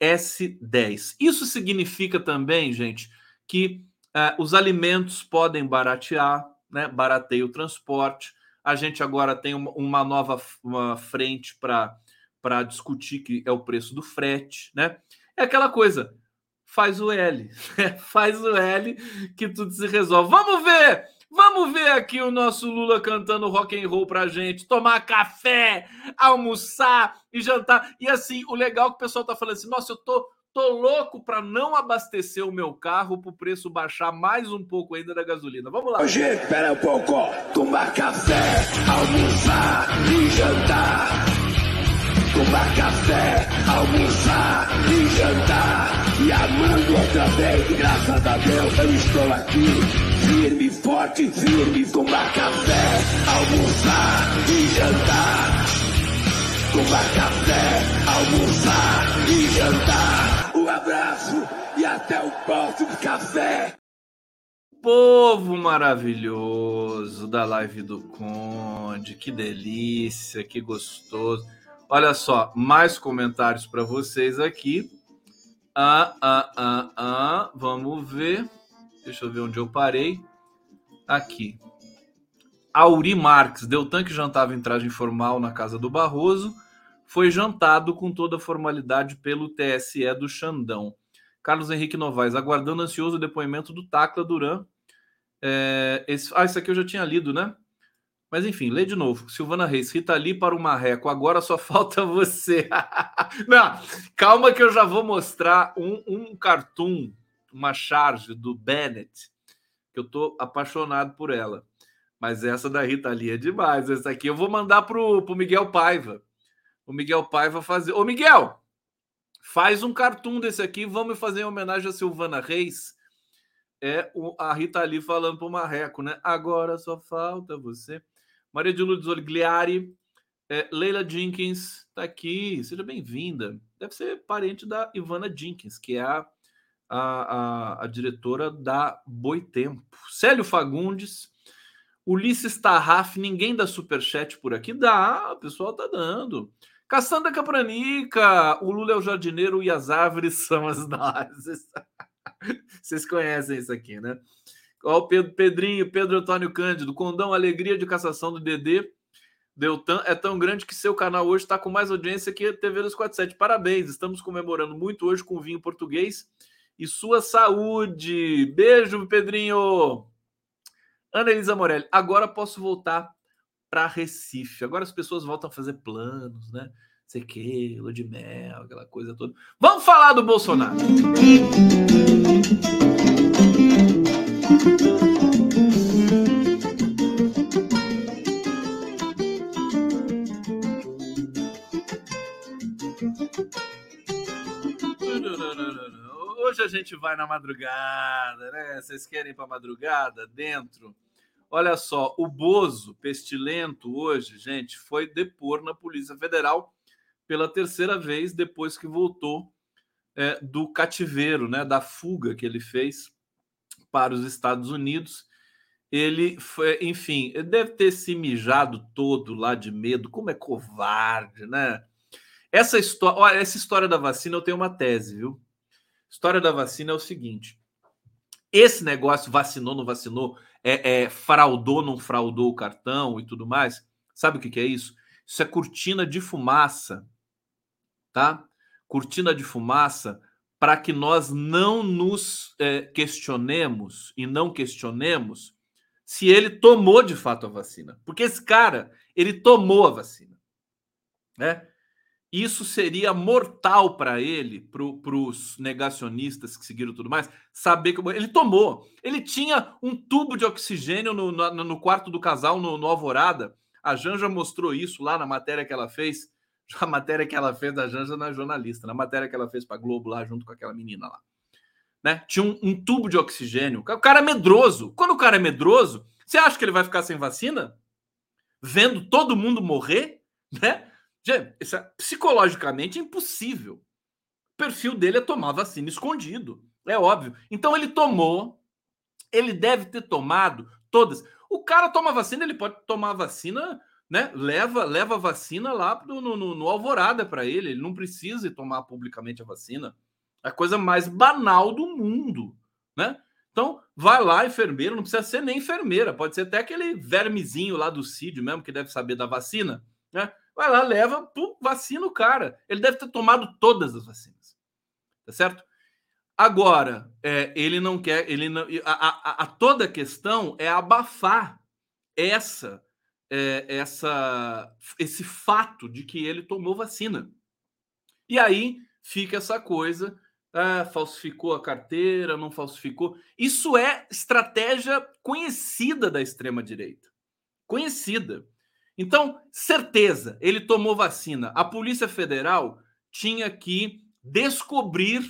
S10. Isso significa também, gente, que uh, os alimentos podem baratear, né, barateia o transporte. A gente agora tem uma, nova uma frente para discutir, que é o preço do frete. Né? É aquela coisa, faz o L, faz o L que tudo se resolve. Vamos ver! Vamos ver aqui o nosso Lula cantando rock and roll pra gente, tomar café, almoçar e jantar. E assim, o legal é que o pessoal tá falando assim: "Nossa, eu tô Tô louco para não abastecer o meu carro para o preço baixar mais um pouco ainda da gasolina. Vamos lá. Hoje, espera um pouco. Tomar café, almoçar e jantar. Tomar café, almoçar e jantar. E amando outra vez, graças a Deus eu estou aqui. Firme, forte, firme. Tomar café, almoçar e jantar tomar café, almoçar e jantar. Abraço e até o próximo café. Povo maravilhoso da live do Conde, que delícia, que gostoso. Olha só, mais comentários para vocês aqui. Ah, ah, ah, ah, vamos ver. Deixa eu ver onde eu parei. Aqui. Auri Marques, Deltan que jantava em traje informal na casa do Barroso, foi jantado com toda a formalidade pelo TSE do Xandão. Carlos Henrique Novaes, aguardando ansioso o depoimento do Tacla Duran. É, esse, ah, isso aqui eu já tinha lido, né? Mas enfim, lê de novo. Silvana Reis, Rita Lee para o Marreco, agora só falta você. Não, calma que eu já vou mostrar um, um cartoon, uma charge do Bennett, que eu tô apaixonado por ela. Mas essa da Rita Lee é demais. Essa aqui eu vou mandar pro, pro Miguel Paiva o Miguel Paiva fazer. Ô, Miguel, faz um cartoon desse aqui, vamos fazer em homenagem a Silvana Reis. É o, a Rita Lee falando para o Marreco, né? Agora só falta você. Maria de Lourdes Oligliari, é, Leila Jenkins está aqui, seja bem-vinda. Deve ser parente da Ivana Jenkins, que é a, a, a, a diretora da Boitempo. Célio Fagundes, Ulisses Tarraf, ninguém dá superchat por aqui? Dá, o pessoal tá dando. Cassandra Capranica, o Lula é o jardineiro e as árvores são as nozes. Vocês conhecem isso aqui, né? Ó, o Pedro, Pedrinho, Pedro Antônio Cândido, Condão, alegria de cassação do DD. Deltan é tão grande que seu canal hoje está com mais audiência que a TV dos 47. Parabéns, estamos comemorando muito hoje com vinho português e sua saúde. Beijo, Pedrinho. Ana Elisa Morelli, agora posso voltar para Recife. Agora as pessoas voltam a fazer planos, né? Sei que, lua de mel, aquela coisa toda. Vamos falar do Bolsonaro. Hoje a gente vai na madrugada, né? Vocês querem ir para madrugada dentro? Olha só, o Bozo Pestilento hoje, gente, foi depor na Polícia Federal pela terceira vez depois que voltou é, do cativeiro, né, da fuga que ele fez para os Estados Unidos. Ele foi, enfim, ele deve ter se mijado todo lá de medo, como é covarde, né? Essa história, olha, essa história da vacina eu tenho uma tese, viu? História da vacina é o seguinte: esse negócio vacinou, não vacinou, é, é, fraudou, não fraudou o cartão e tudo mais. Sabe o que, que é isso? Isso é cortina de fumaça, tá? Cortina de fumaça para que nós não nos é, questionemos e não questionemos se ele tomou de fato a vacina. Porque esse cara, ele tomou a vacina. Né? Isso seria mortal para ele, para os negacionistas que seguiram tudo mais, saber que ele tomou. Ele tinha um tubo de oxigênio no, no, no quarto do casal, no, no, Alvorada. A Janja mostrou isso lá na matéria que ela fez. A matéria que ela fez da Janja na jornalista, na matéria que ela fez para Globo lá, junto com aquela menina lá. Né? Tinha um, um tubo de oxigênio. O cara é medroso. Quando o cara é medroso, você acha que ele vai ficar sem vacina? Vendo todo mundo morrer? Né? Gente, isso é psicologicamente impossível. O perfil dele é tomar vacina escondido. É óbvio. Então ele tomou, ele deve ter tomado todas. O cara toma vacina, ele pode tomar vacina, né? Leva, leva a vacina lá no, no, no Alvorada para ele. Ele não precisa tomar publicamente a vacina. É a coisa mais banal do mundo, né? Então, vai lá, enfermeiro, não precisa ser nem enfermeira, pode ser até aquele vermezinho lá do CID mesmo, que deve saber da vacina, né? Vai lá, leva, pum, vacina o cara. Ele deve ter tomado todas as vacinas. Tá certo? Agora, é, ele não quer. Ele não, a, a, a, toda questão é abafar essa, é, essa, esse fato de que ele tomou vacina. E aí fica essa coisa. Ah, falsificou a carteira, não falsificou. Isso é estratégia conhecida da extrema-direita. Conhecida. Então, certeza, ele tomou vacina. A Polícia Federal tinha que descobrir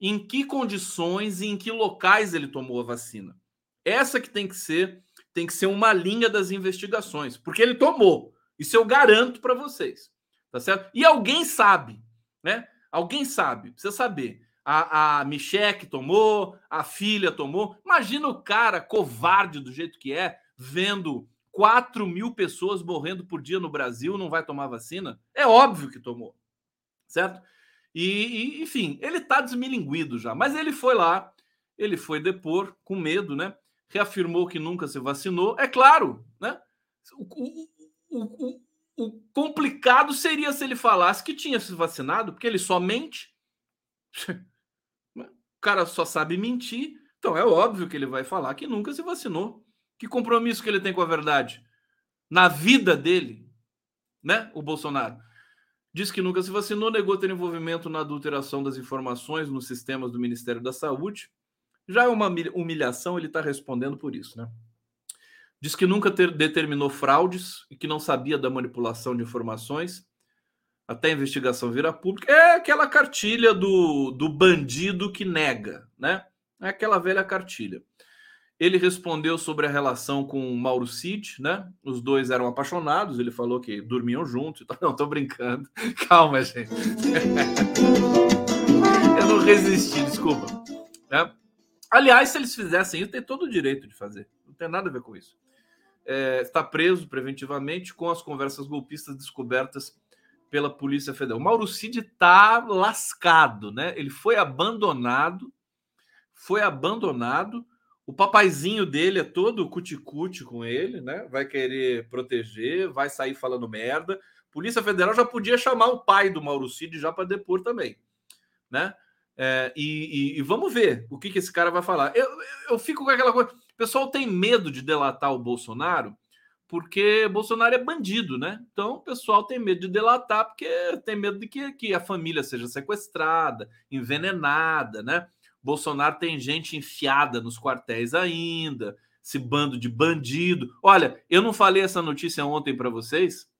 em que condições e em que locais ele tomou a vacina. Essa que tem que ser, tem que ser uma linha das investigações, porque ele tomou. Isso eu garanto para vocês. Tá certo? E alguém sabe, né? Alguém sabe, precisa saber. A, a Michelle tomou, a filha tomou. Imagina o cara covarde do jeito que é, vendo 4 mil pessoas morrendo por dia no Brasil, não vai tomar vacina? É óbvio que tomou, certo? E, e enfim, ele está desmilinguido já, mas ele foi lá, ele foi depor com medo, né? Reafirmou que nunca se vacinou. É claro, né? O, o, o, o complicado seria se ele falasse que tinha se vacinado, porque ele só mente. O cara só sabe mentir. Então é óbvio que ele vai falar que nunca se vacinou. Que compromisso que ele tem com a verdade? Na vida dele, né? O Bolsonaro. Diz que nunca se vacinou, negou ter envolvimento na adulteração das informações nos sistemas do Ministério da Saúde. Já é uma humilhação, ele está respondendo por isso, né? Diz que nunca ter, determinou fraudes e que não sabia da manipulação de informações até a investigação virar pública. É aquela cartilha do, do bandido que nega, né? É aquela velha cartilha. Ele respondeu sobre a relação com o Mauro Cid, né? Os dois eram apaixonados, ele falou que dormiam juntos. Não, tô brincando. Calma, gente. Eu não resisti, desculpa. Né? Aliás, se eles fizessem isso, tem todo o direito de fazer. Não tem nada a ver com isso. É, está preso preventivamente com as conversas golpistas descobertas pela Polícia Federal. O Mauro Cid está lascado, né? Ele foi abandonado, foi abandonado. O papaizinho dele é todo cuticute com ele, né? Vai querer proteger, vai sair falando merda. Polícia Federal já podia chamar o pai do Mauro Cid já para depor também, né? É, e, e, e, vamos ver o que, que esse cara vai falar. Eu, eu fico com aquela coisa. O pessoal tem medo de delatar o Bolsonaro porque Bolsonaro é bandido, né? Então o pessoal tem medo de delatar porque tem medo de que, que a família seja sequestrada, envenenada, né? Bolsonaro tem gente enfiada nos quartéis ainda, esse bando de bandido. Olha, eu não falei essa notícia ontem para vocês,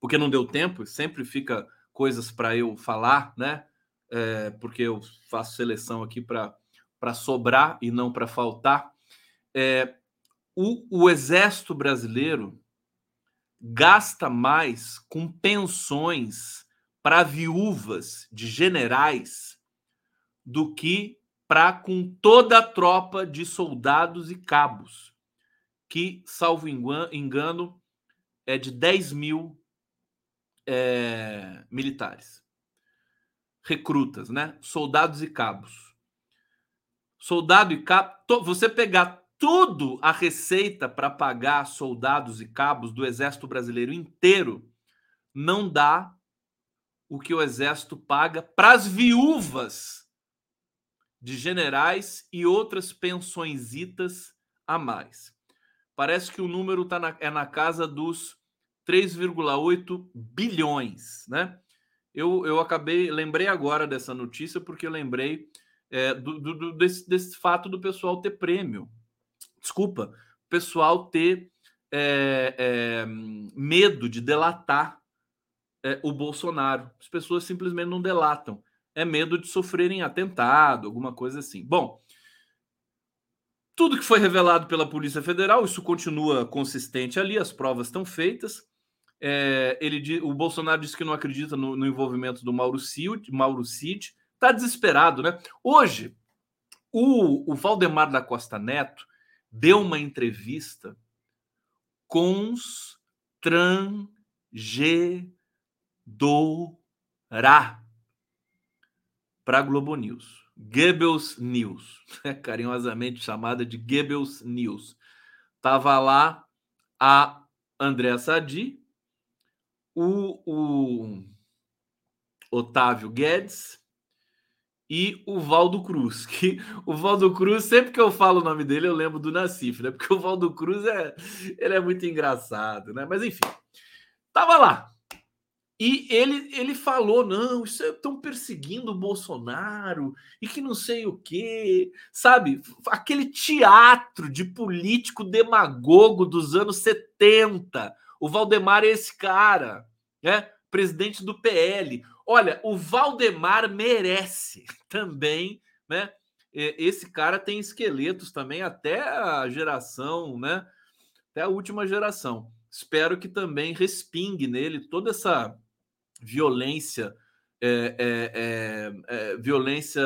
porque não deu tempo, sempre fica coisas para eu falar, né? É, porque eu faço seleção aqui para sobrar e não para faltar. É, o, o exército brasileiro gasta mais com pensões para viúvas de generais do que para com toda a tropa de soldados e cabos, que, salvo engano, é de 10 mil é, militares, recrutas, né? Soldados e cabos. Soldado e cabo, você pegar tudo a receita para pagar soldados e cabos do exército brasileiro inteiro, não dá o que o exército paga para as viúvas de generais e outras pensõesitas a mais. Parece que o número tá na, é na casa dos 3,8 bilhões, né? Eu, eu acabei, lembrei agora dessa notícia porque eu lembrei é, do, do, desse, desse fato do pessoal ter prêmio. Desculpa, pessoal ter é, é, medo de delatar é, o Bolsonaro. As pessoas simplesmente não delatam. É medo de sofrerem atentado, alguma coisa assim. Bom, tudo que foi revelado pela Polícia Federal, isso continua consistente ali, as provas estão feitas. É, ele, o Bolsonaro disse que não acredita no, no envolvimento do Mauro Cid, Mauro Cid, está desesperado, né? Hoje, o, o Valdemar da Costa Neto deu uma entrevista constrangedora para Globo News. Goebbels News, né? carinhosamente chamada de Goebbels News. Tava lá a Andréa Sadi, o, o Otávio Guedes e o Valdo Cruz. Que o Valdo Cruz, sempre que eu falo o nome dele, eu lembro do Nassif, né? Porque o Valdo Cruz é, ele é muito engraçado, né? Mas enfim, tava lá. E ele, ele falou: não, isso estão perseguindo o Bolsonaro e que não sei o quê, sabe? Aquele teatro de político demagogo dos anos 70. O Valdemar é esse cara, né? Presidente do PL. Olha, o Valdemar merece também, né? Esse cara tem esqueletos também até a geração, né? Até a última geração. Espero que também respingue nele toda essa violência, é, é, é, violência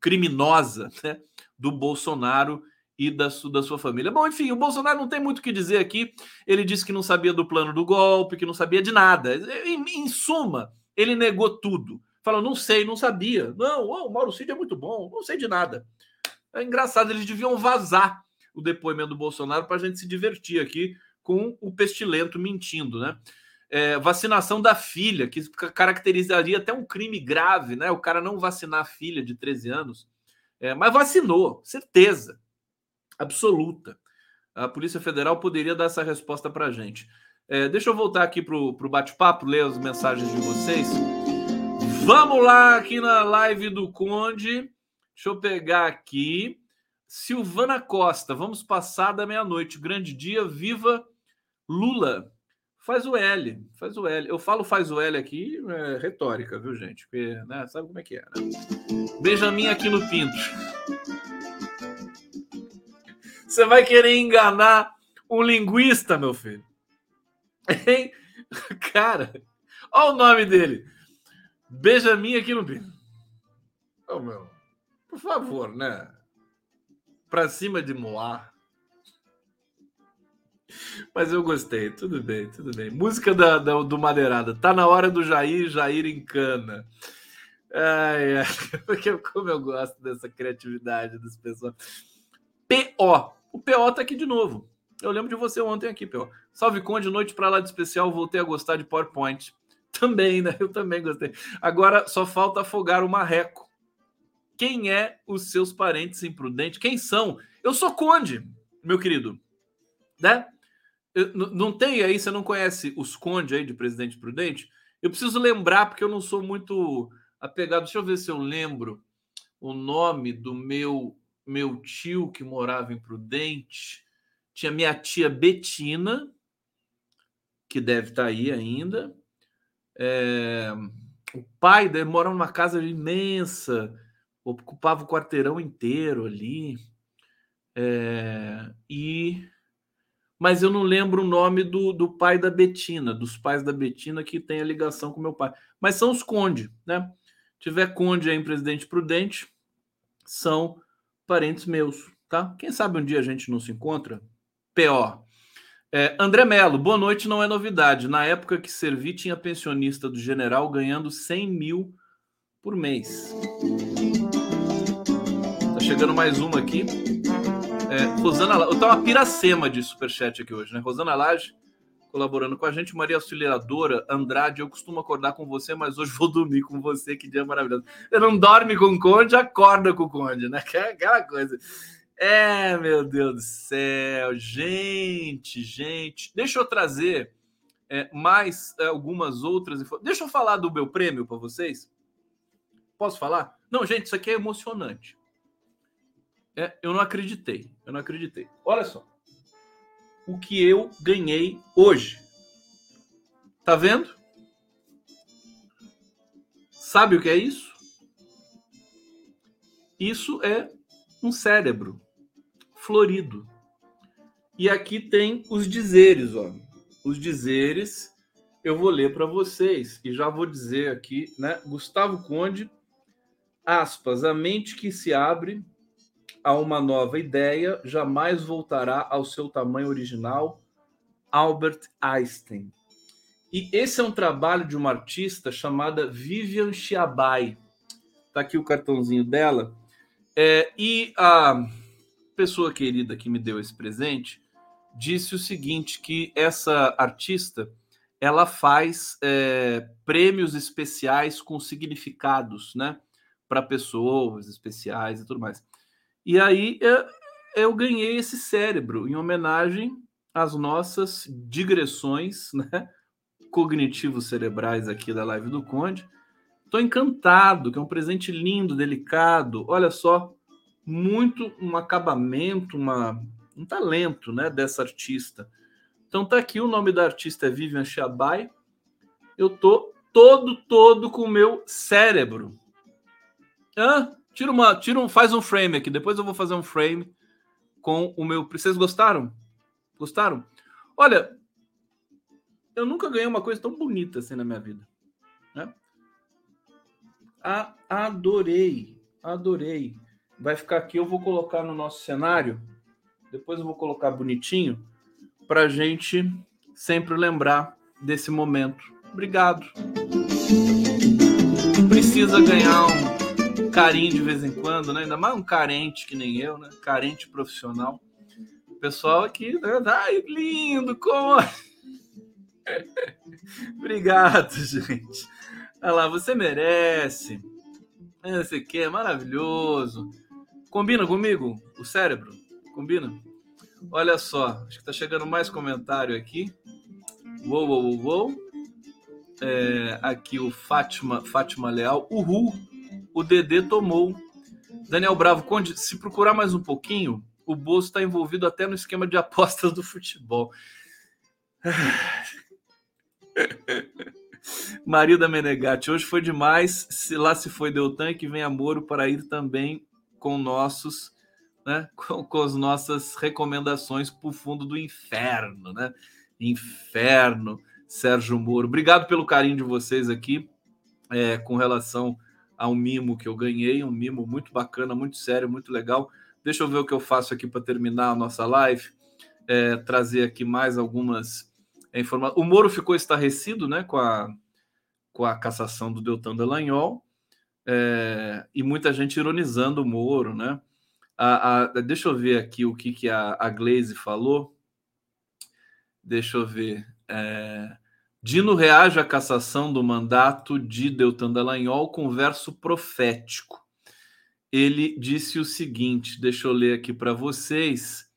criminosa né? do Bolsonaro e da, da sua família. Bom, enfim, o Bolsonaro não tem muito o que dizer aqui. Ele disse que não sabia do plano do golpe, que não sabia de nada. Em, em suma, ele negou tudo. Falou, não sei, não sabia. Não, oh, o Mauro Cid é muito bom, não sei de nada. É engraçado, eles deviam vazar o depoimento do Bolsonaro para a gente se divertir aqui com o pestilento mentindo, né? É, vacinação da filha, que caracterizaria até um crime grave, né? O cara não vacinar a filha de 13 anos. É, mas vacinou, certeza absoluta. A Polícia Federal poderia dar essa resposta para a gente. É, deixa eu voltar aqui para o bate-papo, ler as mensagens de vocês. Vamos lá aqui na live do Conde. Deixa eu pegar aqui. Silvana Costa, vamos passar da meia-noite. Grande dia, viva Lula. Faz o L, faz o L. Eu falo faz o L aqui, é retórica, viu, gente? Porque, né, sabe como é que é, né? Benjamin aqui no Pinto. Você vai querer enganar um linguista, meu filho? Hein? Cara, olha o nome dele. Benjamin aqui no Pinto. Oh, meu. Por favor, né? Pra cima de Moá. Mas eu gostei, tudo bem, tudo bem. Música da, da, do Madeirada. Tá na hora do Jair, Jair encana. Ai, ai, porque como eu gosto dessa criatividade das pessoas. PO. O PO tá aqui de novo. Eu lembro de você ontem aqui, PO. Salve Conde, noite para lá de especial. Voltei a gostar de PowerPoint. Também, né? Eu também gostei. Agora só falta afogar o marreco. Quem é os seus parentes imprudentes? Quem são? Eu sou Conde, meu querido. Né? Não tem aí, você não conhece os Conde aí de Presidente Prudente? Eu preciso lembrar, porque eu não sou muito apegado. Deixa eu ver se eu lembro o nome do meu meu tio que morava em Prudente. Tinha minha tia Betina, que deve estar aí ainda. É, o pai dele morava numa casa imensa, ocupava o quarteirão inteiro ali. É, e mas eu não lembro o nome do, do pai da Betina, dos pais da Betina que tem a ligação com meu pai. Mas são os Conde, né? Tiver Conde aí em Presidente Prudente, são parentes meus, tá? Quem sabe um dia a gente não se encontra? PO. É, André Melo, boa noite, não é novidade. Na época que servi, tinha pensionista do general ganhando 100 mil por mês. Tá chegando mais uma aqui. É, Rosana, eu tá uma piracema de superchat aqui hoje, né? Rosana Lage colaborando com a gente, Maria Auxiliadora Andrade, eu costumo acordar com você, mas hoje vou dormir com você, que dia maravilhoso. Você não dorme com o Conde, acorda com o Conde, né? Aquela coisa. É, meu Deus do céu, gente, gente. Deixa eu trazer é, mais é, algumas outras. Deixa eu falar do meu prêmio para vocês. Posso falar? Não, gente, isso aqui é emocionante. É, eu não acreditei, eu não acreditei. Olha só, o que eu ganhei hoje. Tá vendo? Sabe o que é isso? Isso é um cérebro florido. E aqui tem os dizeres, ó. Os dizeres eu vou ler para vocês e já vou dizer aqui, né? Gustavo Conde, aspas, a mente que se abre a uma nova ideia jamais voltará ao seu tamanho original, Albert Einstein. E esse é um trabalho de uma artista chamada Vivian Chiabai. Tá aqui o cartãozinho dela. É, e a pessoa querida que me deu esse presente disse o seguinte: que essa artista ela faz é, prêmios especiais com significados, né, para pessoas especiais e tudo mais. E aí eu, eu ganhei esse cérebro em homenagem às nossas digressões, né, cognitivos cerebrais aqui da live do Conde. Estou encantado, que é um presente lindo, delicado. Olha só, muito um acabamento, uma, um talento né, dessa artista. Então tá aqui, o nome da artista é Vivian Chabai. Eu tô todo, todo com o meu cérebro. Hã? Tira uma, tira um, faz um frame aqui. Depois eu vou fazer um frame com o meu. Vocês gostaram? Gostaram? Olha, eu nunca ganhei uma coisa tão bonita assim na minha vida. Né? A, adorei, adorei vai ficar aqui. Eu vou colocar no nosso cenário, depois eu vou colocar bonitinho, para gente sempre lembrar desse momento. Obrigado. Precisa ganhar um carinho de vez em quando, né? Ainda mais um carente que nem eu, né? Carente profissional. O pessoal aqui, né? ai, lindo, como. Obrigado, gente. Olha lá, você merece. Esse aqui é maravilhoso. Combina comigo? O cérebro? Combina? Olha só, acho que tá chegando mais comentário aqui. Uou, uou, uou, uou. É, aqui o Fátima, Fátima Leal. Uhul, o Dedê tomou. Daniel Bravo, Conde, se procurar mais um pouquinho, o Bolso está envolvido até no esquema de apostas do futebol. Marida Menegatti, hoje foi demais. Se lá se foi Deltan, que vem a Moro para ir também com nossos, né, com, com as nossas recomendações para o fundo do inferno, né? Inferno, Sérgio Moro. Obrigado pelo carinho de vocês aqui é, com relação a um mimo que eu ganhei, um mimo muito bacana, muito sério, muito legal. Deixa eu ver o que eu faço aqui para terminar a nossa live, é, trazer aqui mais algumas informações. O Moro ficou estarrecido né, com, a, com a cassação do Deltan Dallagnol, é, e muita gente ironizando o Moro, né? A, a, deixa eu ver aqui o que, que a, a Glaze falou. Deixa eu ver. É, Dino reage à cassação do mandato de Deltan Dallagnol com verso profético. Ele disse o seguinte, deixa eu ler aqui para vocês.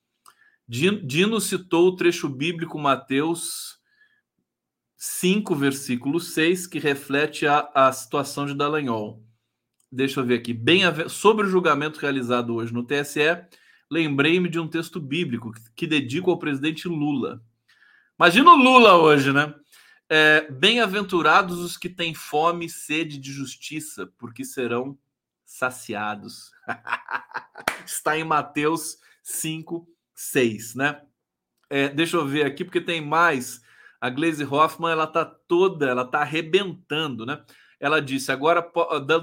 Dino citou o trecho bíblico Mateus 5, versículo 6, que reflete a, a situação de Dallagnol. Deixa eu ver aqui. Bem sobre o julgamento realizado hoje no TSE, lembrei-me de um texto bíblico que dedico ao presidente Lula. Imagina o Lula hoje, né? É, Bem-aventurados os que têm fome e sede de justiça, porque serão saciados. Está em Mateus 5, 6, né? É, deixa eu ver aqui, porque tem mais. A Glaze Hoffman, ela tá toda, ela tá arrebentando, né? Ela disse, agora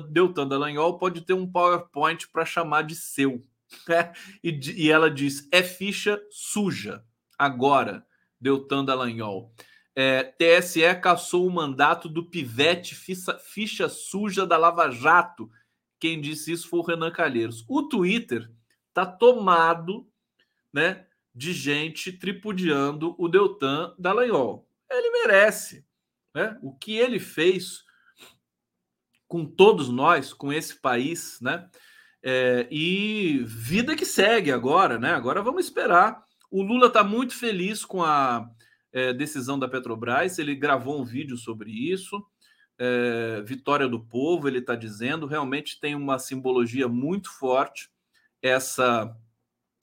Deltan Dallagnol pode ter um PowerPoint para chamar de seu. Né? E, e ela diz, é ficha suja. Agora, Deltan Dallagnol. É, TSE caçou o mandato do pivete ficha, ficha suja da Lava Jato. Quem disse isso foi o Renan Calheiros. O Twitter está tomado né, de gente tripudiando o Deltan Dallagnol. Ele merece. Né? O que ele fez com todos nós, com esse país, né? É, e vida que segue agora, né? Agora vamos esperar. O Lula está muito feliz com a é, decisão da Petrobras, ele gravou um vídeo sobre isso. É, vitória do povo, ele está dizendo, realmente tem uma simbologia muito forte essa,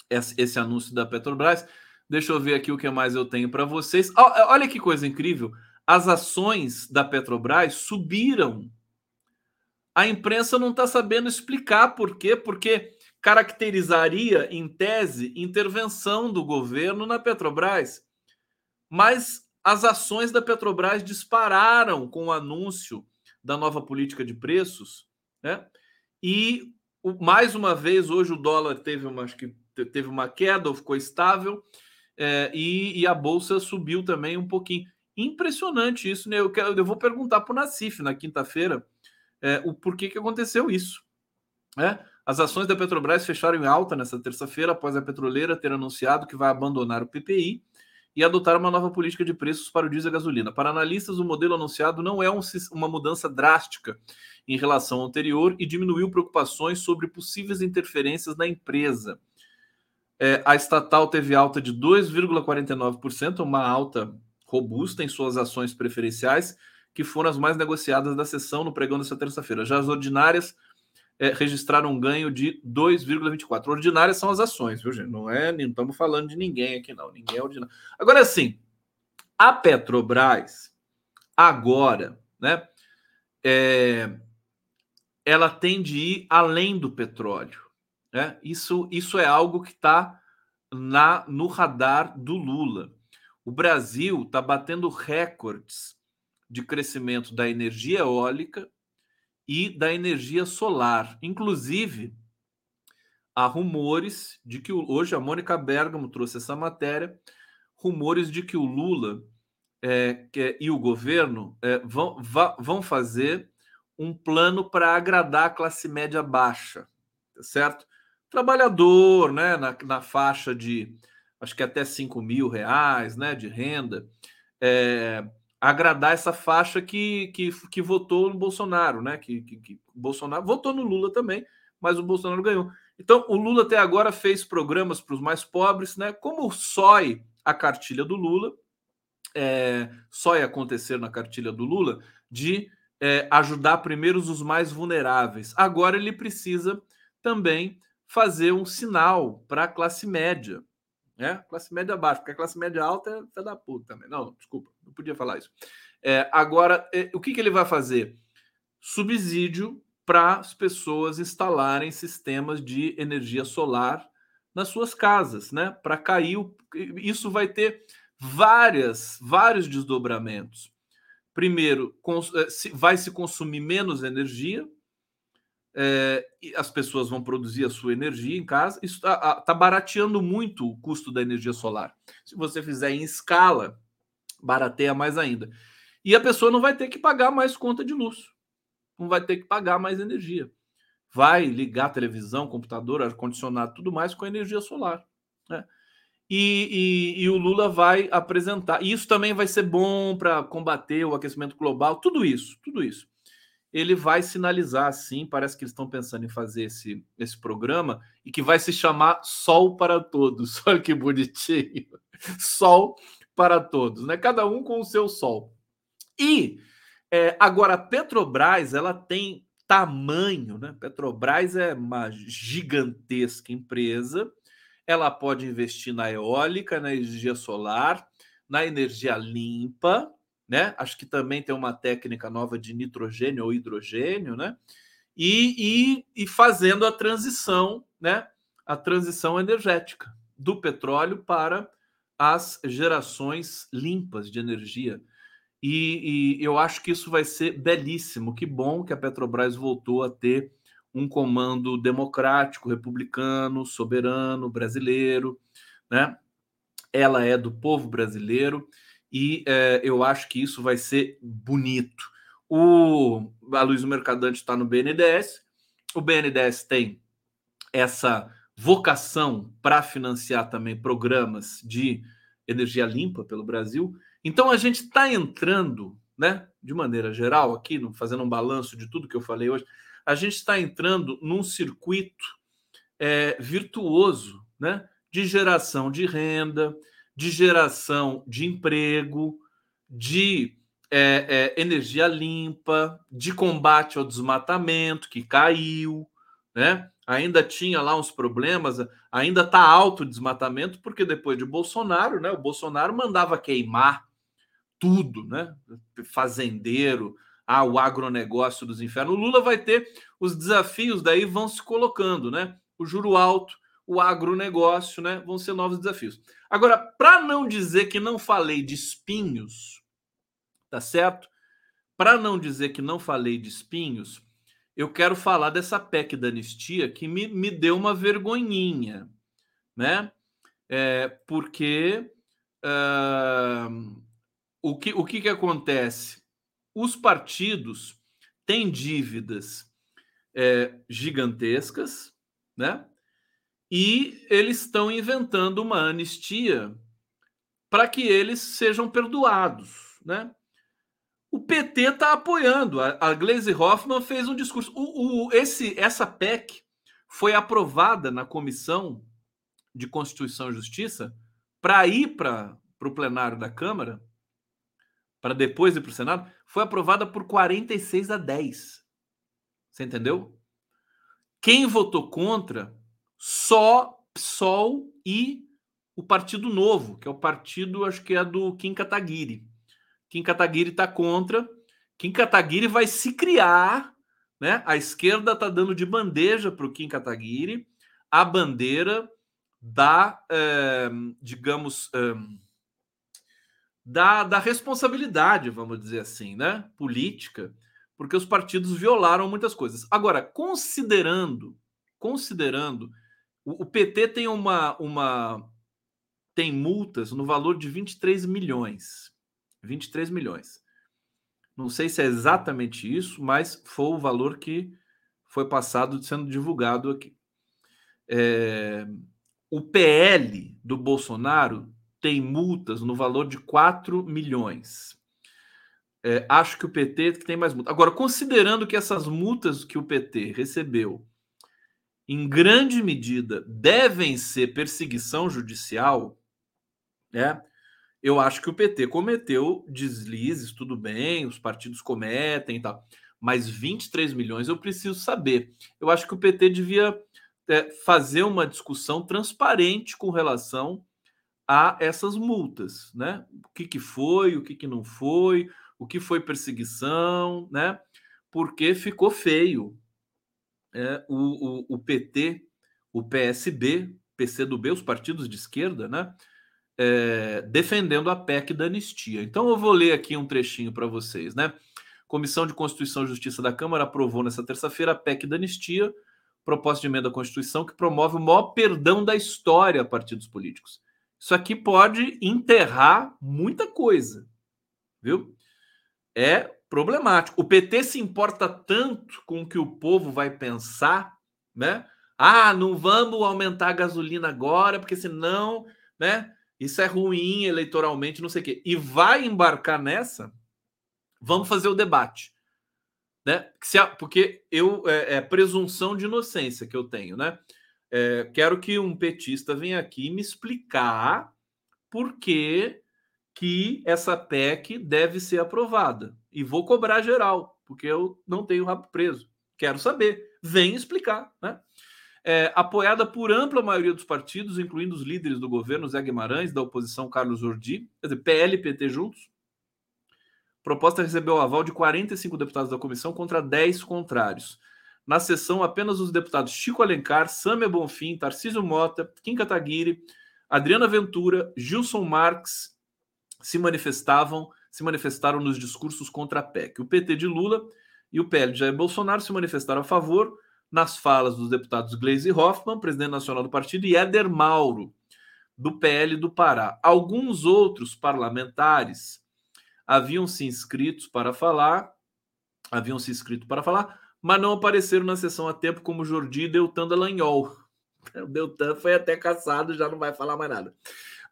esse anúncio da Petrobras. Deixa eu ver aqui o que mais eu tenho para vocês. Olha que coisa incrível! As ações da Petrobras subiram. A imprensa não está sabendo explicar por quê, porque caracterizaria, em tese, intervenção do governo na Petrobras mas as ações da Petrobras dispararam com o anúncio da nova política de preços, né? E mais uma vez hoje o dólar teve uma acho que teve uma queda, ou ficou estável, é, e, e, a bolsa subiu também um pouquinho. Impressionante isso, né? Eu, quero, eu vou perguntar para o Nacif na quinta-feira é, o porquê que aconteceu isso. Né? As ações da Petrobras fecharam em alta nessa terça-feira após a petroleira ter anunciado que vai abandonar o PPI e adotar uma nova política de preços para o diesel e gasolina. Para analistas, o modelo anunciado não é um, uma mudança drástica em relação ao anterior e diminuiu preocupações sobre possíveis interferências na empresa. É, a estatal teve alta de 2,49%, uma alta robusta em suas ações preferenciais, que foram as mais negociadas da sessão no pregão dessa terça-feira. Já as ordinárias é, registraram um ganho de 2,24. Ordinárias são as ações, viu, gente? Não é, não estamos falando de ninguém aqui, não. Ninguém é ordinário. Agora, assim, a Petrobras, agora, né? É, ela tem de ir além do petróleo. Né? Isso, isso é algo que está no radar do Lula. O Brasil está batendo recordes de crescimento da energia eólica e da energia solar. Inclusive, há rumores de que hoje a Mônica Bergamo trouxe essa matéria, rumores de que o Lula é, que, e o governo é, vão, vão fazer um plano para agradar a classe média baixa, tá certo? Trabalhador, né, na, na faixa de acho que até 5 mil reais né, de renda. É, agradar essa faixa que, que, que votou no Bolsonaro, né? Que, que, que Bolsonaro votou no Lula também, mas o Bolsonaro ganhou. Então, o Lula até agora fez programas para os mais pobres, né? Como sói a cartilha do Lula, é, só ia acontecer na cartilha do Lula, de é, ajudar primeiro os mais vulneráveis. Agora ele precisa também fazer um sinal para a classe média, né? Classe média baixa, porque a classe média alta é fé da puta também. Não, desculpa, não podia falar isso. É, agora, é, o que, que ele vai fazer? Subsídio para as pessoas instalarem sistemas de energia solar nas suas casas, né? Para cair, o, isso vai ter várias, vários desdobramentos. Primeiro, cons, é, vai se consumir menos energia, é, as pessoas vão produzir a sua energia em casa. Isso está tá barateando muito o custo da energia solar. Se você fizer em escala, barateia mais ainda. E a pessoa não vai ter que pagar mais conta de luz, não vai ter que pagar mais energia. Vai ligar televisão, computador, ar-condicionado, tudo mais com energia solar. Né? E, e, e, o Lula vai apresentar. E isso também vai ser bom para combater o aquecimento global, tudo isso, tudo isso. Ele vai sinalizar, sim, parece que eles estão pensando em fazer esse, esse programa e que vai se chamar Sol para Todos. Olha que bonitinho. Sol para todos, né? Cada um com o seu sol. E é, agora a Petrobras ela tem tamanho, né? Petrobras é uma gigantesca empresa ela pode investir na eólica, na energia solar, na energia limpa, né? Acho que também tem uma técnica nova de nitrogênio ou hidrogênio, né? E, e, e fazendo a transição, né? A transição energética do petróleo para as gerações limpas de energia. E, e, eu acho que isso vai ser belíssimo. Que bom que a Petrobras voltou a ter um comando democrático, republicano, soberano, brasileiro, né? Ela é do povo brasileiro e é, eu acho que isso vai ser bonito. O Aloysio Mercadante está no BNDES, o BNDES tem essa vocação para financiar também programas de energia limpa pelo Brasil. Então a gente está entrando, né, de maneira geral, aqui, fazendo um balanço de tudo que eu falei hoje, a gente está entrando num circuito é, virtuoso né, de geração de renda, de geração de emprego, de é, é, energia limpa, de combate ao desmatamento que caiu, né? Ainda tinha lá uns problemas, ainda está alto o desmatamento, porque depois de Bolsonaro, né? O Bolsonaro mandava queimar tudo, né? Fazendeiro, ah, o agronegócio dos infernos. O Lula vai ter os desafios, daí vão se colocando, né? O juro alto, o agronegócio, né? Vão ser novos desafios. Agora, para não dizer que não falei de espinhos, tá certo? Para não dizer que não falei de espinhos, eu quero falar dessa PEC da anistia que me, me deu uma vergonhinha, né? É, porque uh, o, que, o que, que acontece? os partidos têm dívidas é, gigantescas, né? E eles estão inventando uma anistia para que eles sejam perdoados, né? O PT está apoiando. A, Glaze Hoffman fez um discurso. O, o, esse, essa PEC foi aprovada na Comissão de Constituição e Justiça para ir para o plenário da Câmara para depois ir para o Senado, foi aprovada por 46 a 10. Você entendeu? Quem votou contra? Só PSOL e o Partido Novo, que é o partido, acho que é do Kim Kataguiri. Kim Kataguiri está contra. Kim Kataguiri vai se criar, né? A esquerda está dando de bandeja para o Kim Kataguiri a bandeira da, eh, digamos, eh, da, da responsabilidade, vamos dizer assim, né? Política, porque os partidos violaram muitas coisas. Agora, considerando, considerando, o, o PT tem uma, uma tem multas no valor de 23 milhões. 23 milhões. Não sei se é exatamente isso, mas foi o valor que foi passado sendo divulgado aqui. É, o PL do Bolsonaro tem multas no valor de 4 milhões. É, acho que o PT tem mais multas. Agora, considerando que essas multas que o PT recebeu, em grande medida, devem ser perseguição judicial, né? Eu acho que o PT cometeu deslizes, tudo bem, os partidos cometem e tal, mas 23 milhões eu preciso saber. Eu acho que o PT devia é, fazer uma discussão transparente com relação a essas multas, né? O que, que foi, o que, que não foi, o que foi perseguição, né? Porque ficou feio. É, o, o, o, PT, o PSB, PCdoB, os partidos de esquerda, né? É, defendendo a PEC da anistia. Então eu vou ler aqui um trechinho para vocês, né? Comissão de Constituição e Justiça da Câmara aprovou nesta terça-feira a PEC da anistia, proposta de emenda à Constituição que promove o maior perdão da história a partidos políticos. Isso aqui pode enterrar muita coisa, viu? É problemático. O PT se importa tanto com o que o povo vai pensar, né? Ah, não vamos aumentar a gasolina agora, porque senão, né? Isso é ruim eleitoralmente, não sei o quê. E vai embarcar nessa, vamos fazer o debate. Né? Porque eu é, é presunção de inocência que eu tenho, né? É, quero que um petista venha aqui me explicar por que, que essa PEC deve ser aprovada. E vou cobrar geral, porque eu não tenho rabo preso. Quero saber. Vem explicar, né? é, apoiada por ampla maioria dos partidos, incluindo os líderes do governo, Zé Guimarães, da oposição Carlos Ordi, quer dizer, PL e PT juntos. A proposta recebeu o aval de 45 deputados da comissão contra 10 contrários. Na sessão, apenas os deputados Chico Alencar, Sâmia Bonfim, Tarcísio Mota, Kim Kataguiri, Adriana Ventura, Gilson Marques se manifestavam, se manifestaram nos discursos contra a PEC. O PT de Lula e o PL de Jair Bolsonaro se manifestaram a favor, nas falas dos deputados Gleisi Hoffmann, presidente nacional do partido, e Éder Mauro, do PL do Pará. Alguns outros parlamentares haviam se inscritos para falar, haviam se inscrito para falar, mas não apareceram na sessão a tempo, como Jordi e Deltan Dallagnol. O Deltan foi até caçado, já não vai falar mais nada.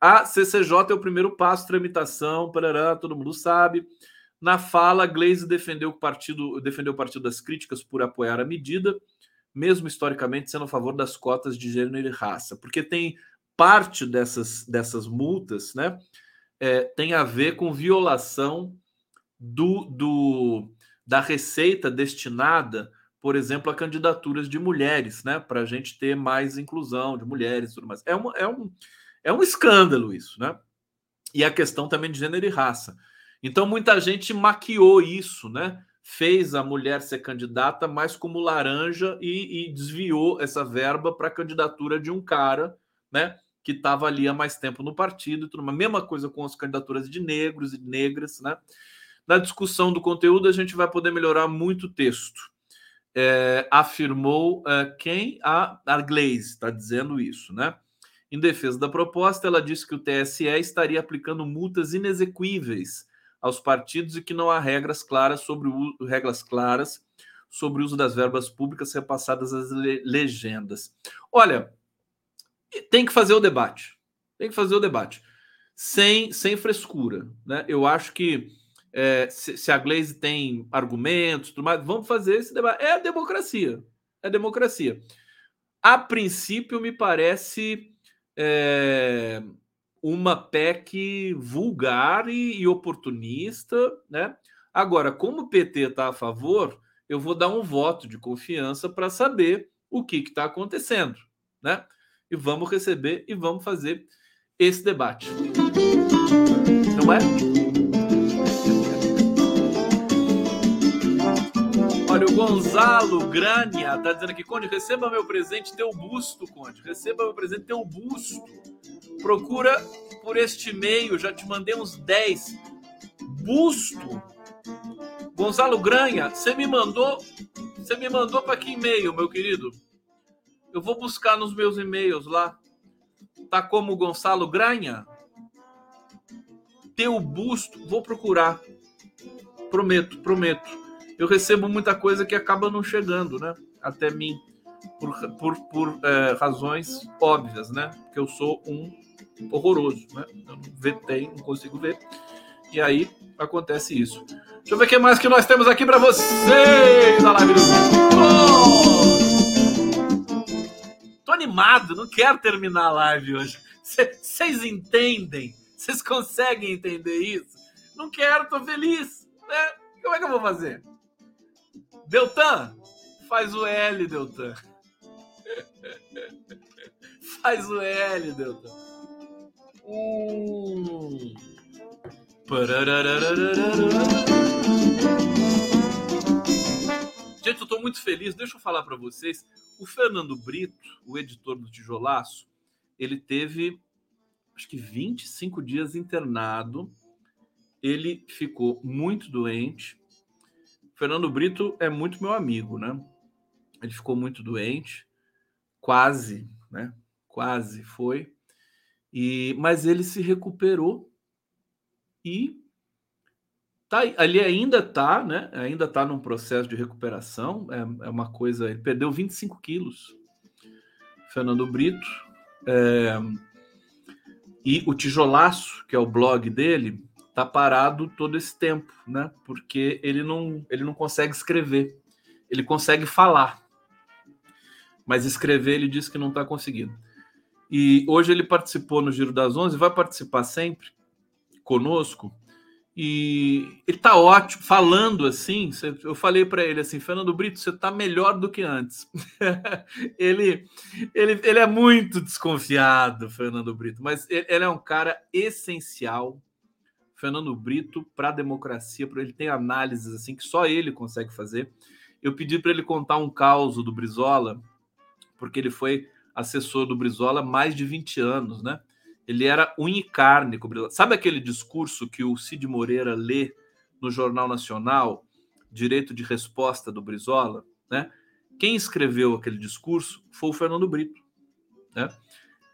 A CCJ é o primeiro passo, tramitação, parará, todo mundo sabe. Na fala, Gleisi defendeu o partido, defendeu o partido das críticas por apoiar a medida mesmo historicamente sendo a favor das cotas de gênero e raça, porque tem parte dessas, dessas multas, né, é, tem a ver com violação do, do da receita destinada, por exemplo, a candidaturas de mulheres, né, para a gente ter mais inclusão de mulheres e tudo mais. É, uma, é, um, é um escândalo isso, né? E a questão também de gênero e raça. Então, muita gente maquiou isso, né? fez a mulher ser candidata mais como laranja e, e desviou essa verba para a candidatura de um cara, né? Que estava ali há mais tempo no partido, tudo, a mesma coisa com as candidaturas de negros e negras, né? Na discussão do conteúdo, a gente vai poder melhorar muito o texto. É, afirmou é, quem? A, a Glaze está dizendo isso, né? Em defesa da proposta, ela disse que o TSE estaria aplicando multas inexequíveis aos partidos e que não há regras claras sobre o regras claras sobre o uso das verbas públicas repassadas às le legendas. Olha, tem que fazer o debate. Tem que fazer o debate. Sem, sem frescura. Né? Eu acho que é, se, se, a Glaze tem argumentos, tudo mais, vamos fazer esse debate. É a democracia. É a democracia. A princípio, me parece é, uma PEC vulgar e, e oportunista, né? Agora, como o PT está a favor, eu vou dar um voto de confiança para saber o que está acontecendo, né? E vamos receber e vamos fazer esse debate. Não é? Gonzalo Grania está dizendo aqui, Conde, receba meu presente, teu busto, Conde. Receba meu presente, teu busto. Procura por este e-mail, já te mandei uns 10. Busto. Gonzalo Granha, você me mandou, você me mandou para que e-mail, meu querido? Eu vou buscar nos meus e-mails lá. Tá como Gonçalo Granha? Teu busto, vou procurar. Prometo, prometo. Eu recebo muita coisa que acaba não chegando, né? Até mim. Por, por, por é, razões óbvias, né? Porque eu sou um horroroso, né? Eu não vetei, não consigo ver. E aí acontece isso. Deixa eu ver o que mais que nós temos aqui para vocês na live do oh! Tô animado, não quero terminar a live hoje. Vocês entendem? Vocês conseguem entender isso? Não quero, tô feliz. Né? Como é que eu vou fazer? Deltan, faz o L, Deltan. faz o L, Deltan. Hum. Gente, eu estou muito feliz. Deixa eu falar para vocês. O Fernando Brito, o editor do Tijolaço, ele teve acho que 25 dias internado. Ele ficou muito doente. Fernando Brito é muito meu amigo, né? Ele ficou muito doente, quase, né? Quase foi. E mas ele se recuperou e tá ali ainda tá, né? Ainda tá num processo de recuperação. É, é uma coisa. Ele perdeu 25 quilos. Fernando Brito. É, e o Tijolaço, que é o blog dele, tá parado todo esse tempo, né? Porque ele não, ele não consegue escrever. Ele consegue falar. Mas escrever ele diz que não está conseguindo. E hoje ele participou no Giro das Onze, vai participar sempre conosco. E ele tá ótimo, falando assim. Eu falei para ele assim, Fernando Brito, você tá melhor do que antes. ele, ele, ele é muito desconfiado, Fernando Brito, mas ele, ele é um cara essencial, Fernando Brito, para a democracia. Para ele tem análises assim que só ele consegue fazer. Eu pedi para ele contar um caos do Brizola, porque ele foi assessor do Brizola mais de 20 anos, né? Ele era o Brizola. Sabe aquele discurso que o Cid Moreira lê no Jornal Nacional, direito de resposta do Brizola, né? Quem escreveu aquele discurso foi o Fernando Brito, né?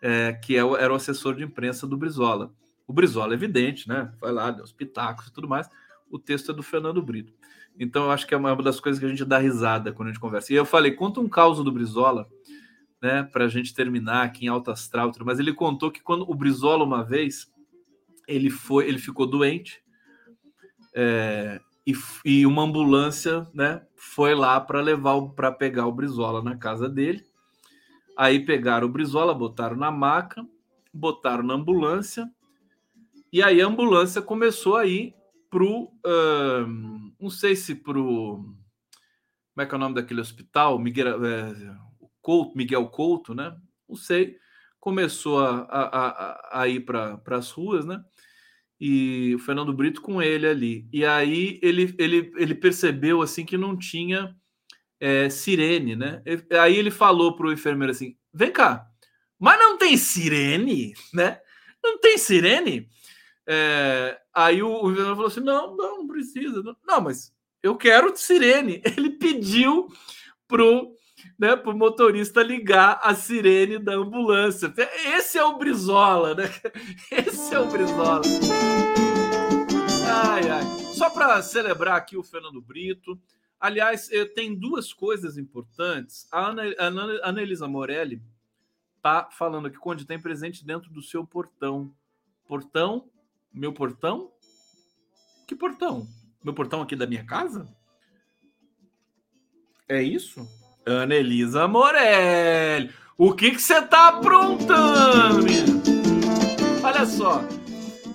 É, que é era o assessor de imprensa do Brizola. O Brizola, é evidente, né? Foi lá, deu os pitacos e tudo mais. O texto é do Fernando Brito. Então, eu acho que é uma das coisas que a gente dá risada quando a gente conversa. E eu falei, conta um caos do Brizola né, para a gente terminar aqui em alto astral, mas ele contou que quando o Brizola uma vez ele foi, ele ficou doente é, e, e, uma ambulância, né, foi lá para levar para pegar o Brizola na casa dele. Aí pegaram o Brizola, botaram na maca, botaram na ambulância e aí a ambulância começou a ir pro, uh, não sei se pro, como é que é o nome daquele hospital, Miguel, é, Couto, Miguel Couto, né? Não sei, começou a, a, a ir para as ruas, né? E o Fernando Brito com ele ali. E aí ele, ele, ele percebeu assim que não tinha é, sirene, né? Aí ele falou para o enfermeiro assim: vem cá, mas não tem sirene, né? Não tem sirene? É, aí o, o enfermeiro falou assim: não, não, não precisa. Não, não mas eu quero sirene. Ele pediu pro né, para o motorista ligar a sirene da ambulância. Esse é o Brizola, né? Esse é o Brizola. Ai, ai. Só para celebrar aqui o Fernando Brito. Aliás, eh, tem duas coisas importantes. A Ana, Elisa Morelli tá falando aqui onde tem presente dentro do seu portão. Portão? Meu portão? Que portão? Meu portão aqui da minha casa? É isso? Ana Elisa Morelli. O que que você tá aprontando, menina? Olha só.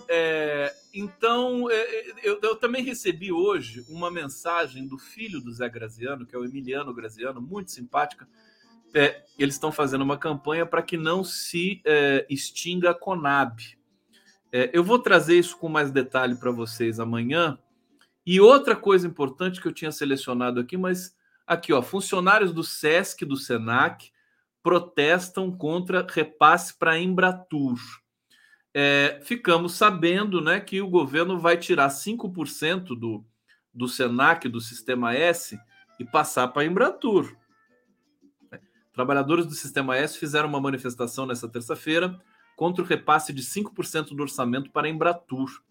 É, então, é, é, eu, eu, também recebi hoje uma mensagem do filho do Zé Graziano, que é o Emiliano Graziano, muito simpática. É, eles estão fazendo uma campanha para que não se é, extinga a Conab. É, eu vou trazer isso com mais detalhe para vocês amanhã. E outra coisa importante que eu tinha selecionado aqui, mas Aqui, ó, funcionários do SESC, do SENAC, protestam contra repasse para Embratur. É, ficamos sabendo né, que o governo vai tirar 5% do, do SENAC, do Sistema S, e passar para Embratur. Trabalhadores do Sistema S fizeram uma manifestação nessa terça-feira contra o repasse de 5% do orçamento para a Embratur.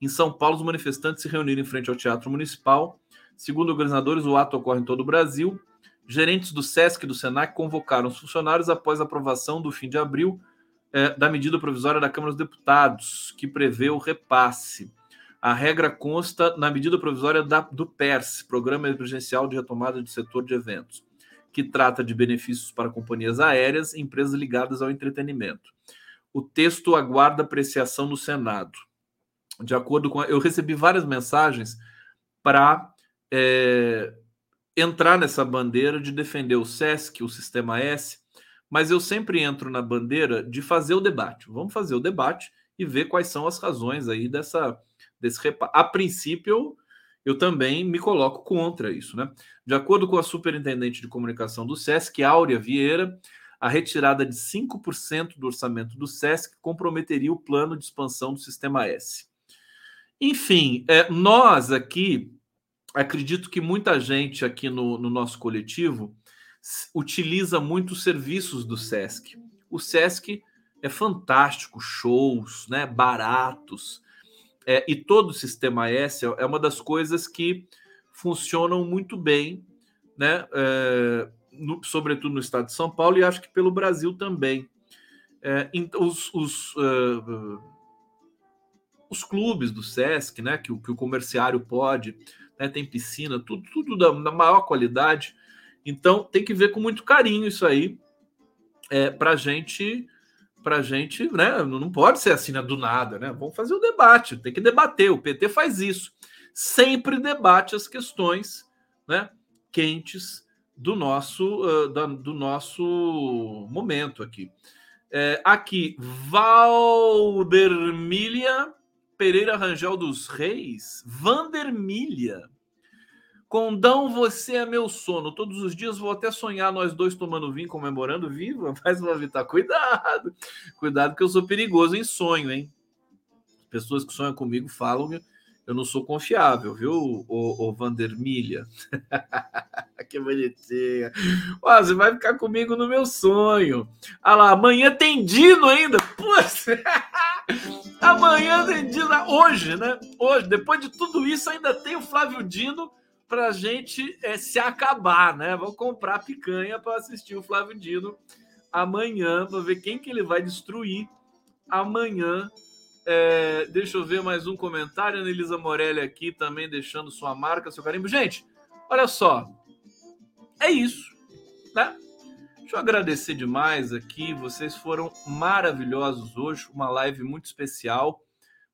Em São Paulo, os manifestantes se reuniram em frente ao Teatro Municipal Segundo organizadores, o ato ocorre em todo o Brasil. Gerentes do SESC e do SENAC convocaram os funcionários após a aprovação do fim de abril é, da medida provisória da Câmara dos Deputados, que prevê o repasse. A regra consta na medida provisória da, do PERS, Programa Emergencial de Retomada do Setor de Eventos, que trata de benefícios para companhias aéreas e empresas ligadas ao entretenimento. O texto aguarda apreciação no Senado. De acordo com. A, eu recebi várias mensagens para é, entrar nessa bandeira de defender o SESC, o Sistema S, mas eu sempre entro na bandeira de fazer o debate. Vamos fazer o debate e ver quais são as razões aí dessa desse repasse. A princípio, eu também me coloco contra isso, né? De acordo com a superintendente de comunicação do SESC, Áurea Vieira, a retirada de 5% do orçamento do SESC comprometeria o plano de expansão do Sistema S. Enfim, é, nós aqui acredito que muita gente aqui no, no nosso coletivo utiliza muito os serviços do SESC. O SESC é fantástico, shows, né, baratos. É, e todo o sistema S é uma das coisas que funcionam muito bem, né, é, no, sobretudo no estado de São Paulo e acho que pelo Brasil também. É, os, os, uh, os, clubes do SESC, né, que, que o comerciário pode, né, tem piscina, tudo, tudo da, da, maior qualidade. Então tem que ver com muito carinho isso aí é, para gente para gente, né? Não pode ser assim né, do nada, né? Vamos fazer o debate, tem que debater. O PT faz isso, sempre debate as questões, né? Quentes do nosso uh, da, do nosso momento aqui. É, aqui, Valdermília Pereira Rangel dos Reis, Vandermilha. Condão, você é meu sono. Todos os dias vou até sonhar nós dois tomando vinho, comemorando viva. Mas, Vavita, cuidado. Cuidado que eu sou perigoso em sonho, hein? Pessoas que sonham comigo falam eu não sou confiável, viu, o, o Vandermilha? que bonitinha. Ó, você vai ficar comigo no meu sonho. Ah lá, amanhã tem Dino ainda. Puxa. amanhã tem Dino. Hoje, né? Hoje, depois de tudo isso, ainda tem o Flávio Dino para a gente é, se acabar, né? Vou comprar picanha para assistir o Flávio Dino amanhã, para ver quem que ele vai destruir amanhã. É, deixa eu ver mais um comentário. Ana Elisa Morelli aqui também deixando sua marca, seu carimbo. Gente, olha só. É isso, né? Deixa eu agradecer demais aqui. Vocês foram maravilhosos hoje. Uma live muito especial.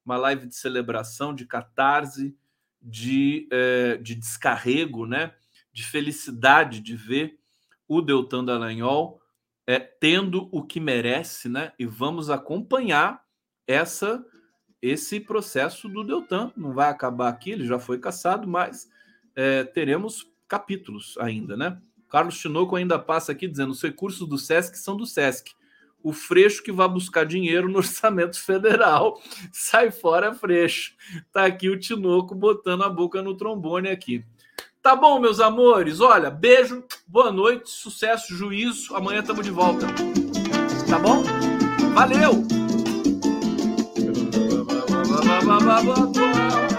Uma live de celebração, de catarse de, é, de descarrego, né? de felicidade de ver o Deltan Dallagnol é, tendo o que merece, né? E vamos acompanhar essa esse processo do Deltan. Não vai acabar aqui, ele já foi caçado, mas é, teremos capítulos ainda, né? Carlos Tinoco ainda passa aqui dizendo: os recursos do SESC são do SESC o Freixo que vai buscar dinheiro no orçamento federal. Sai fora, Freixo. Tá aqui o Tinoco botando a boca no trombone aqui. Tá bom, meus amores? Olha, beijo, boa noite, sucesso, juízo. Amanhã estamos de volta. Tá bom? Valeu! Bababuá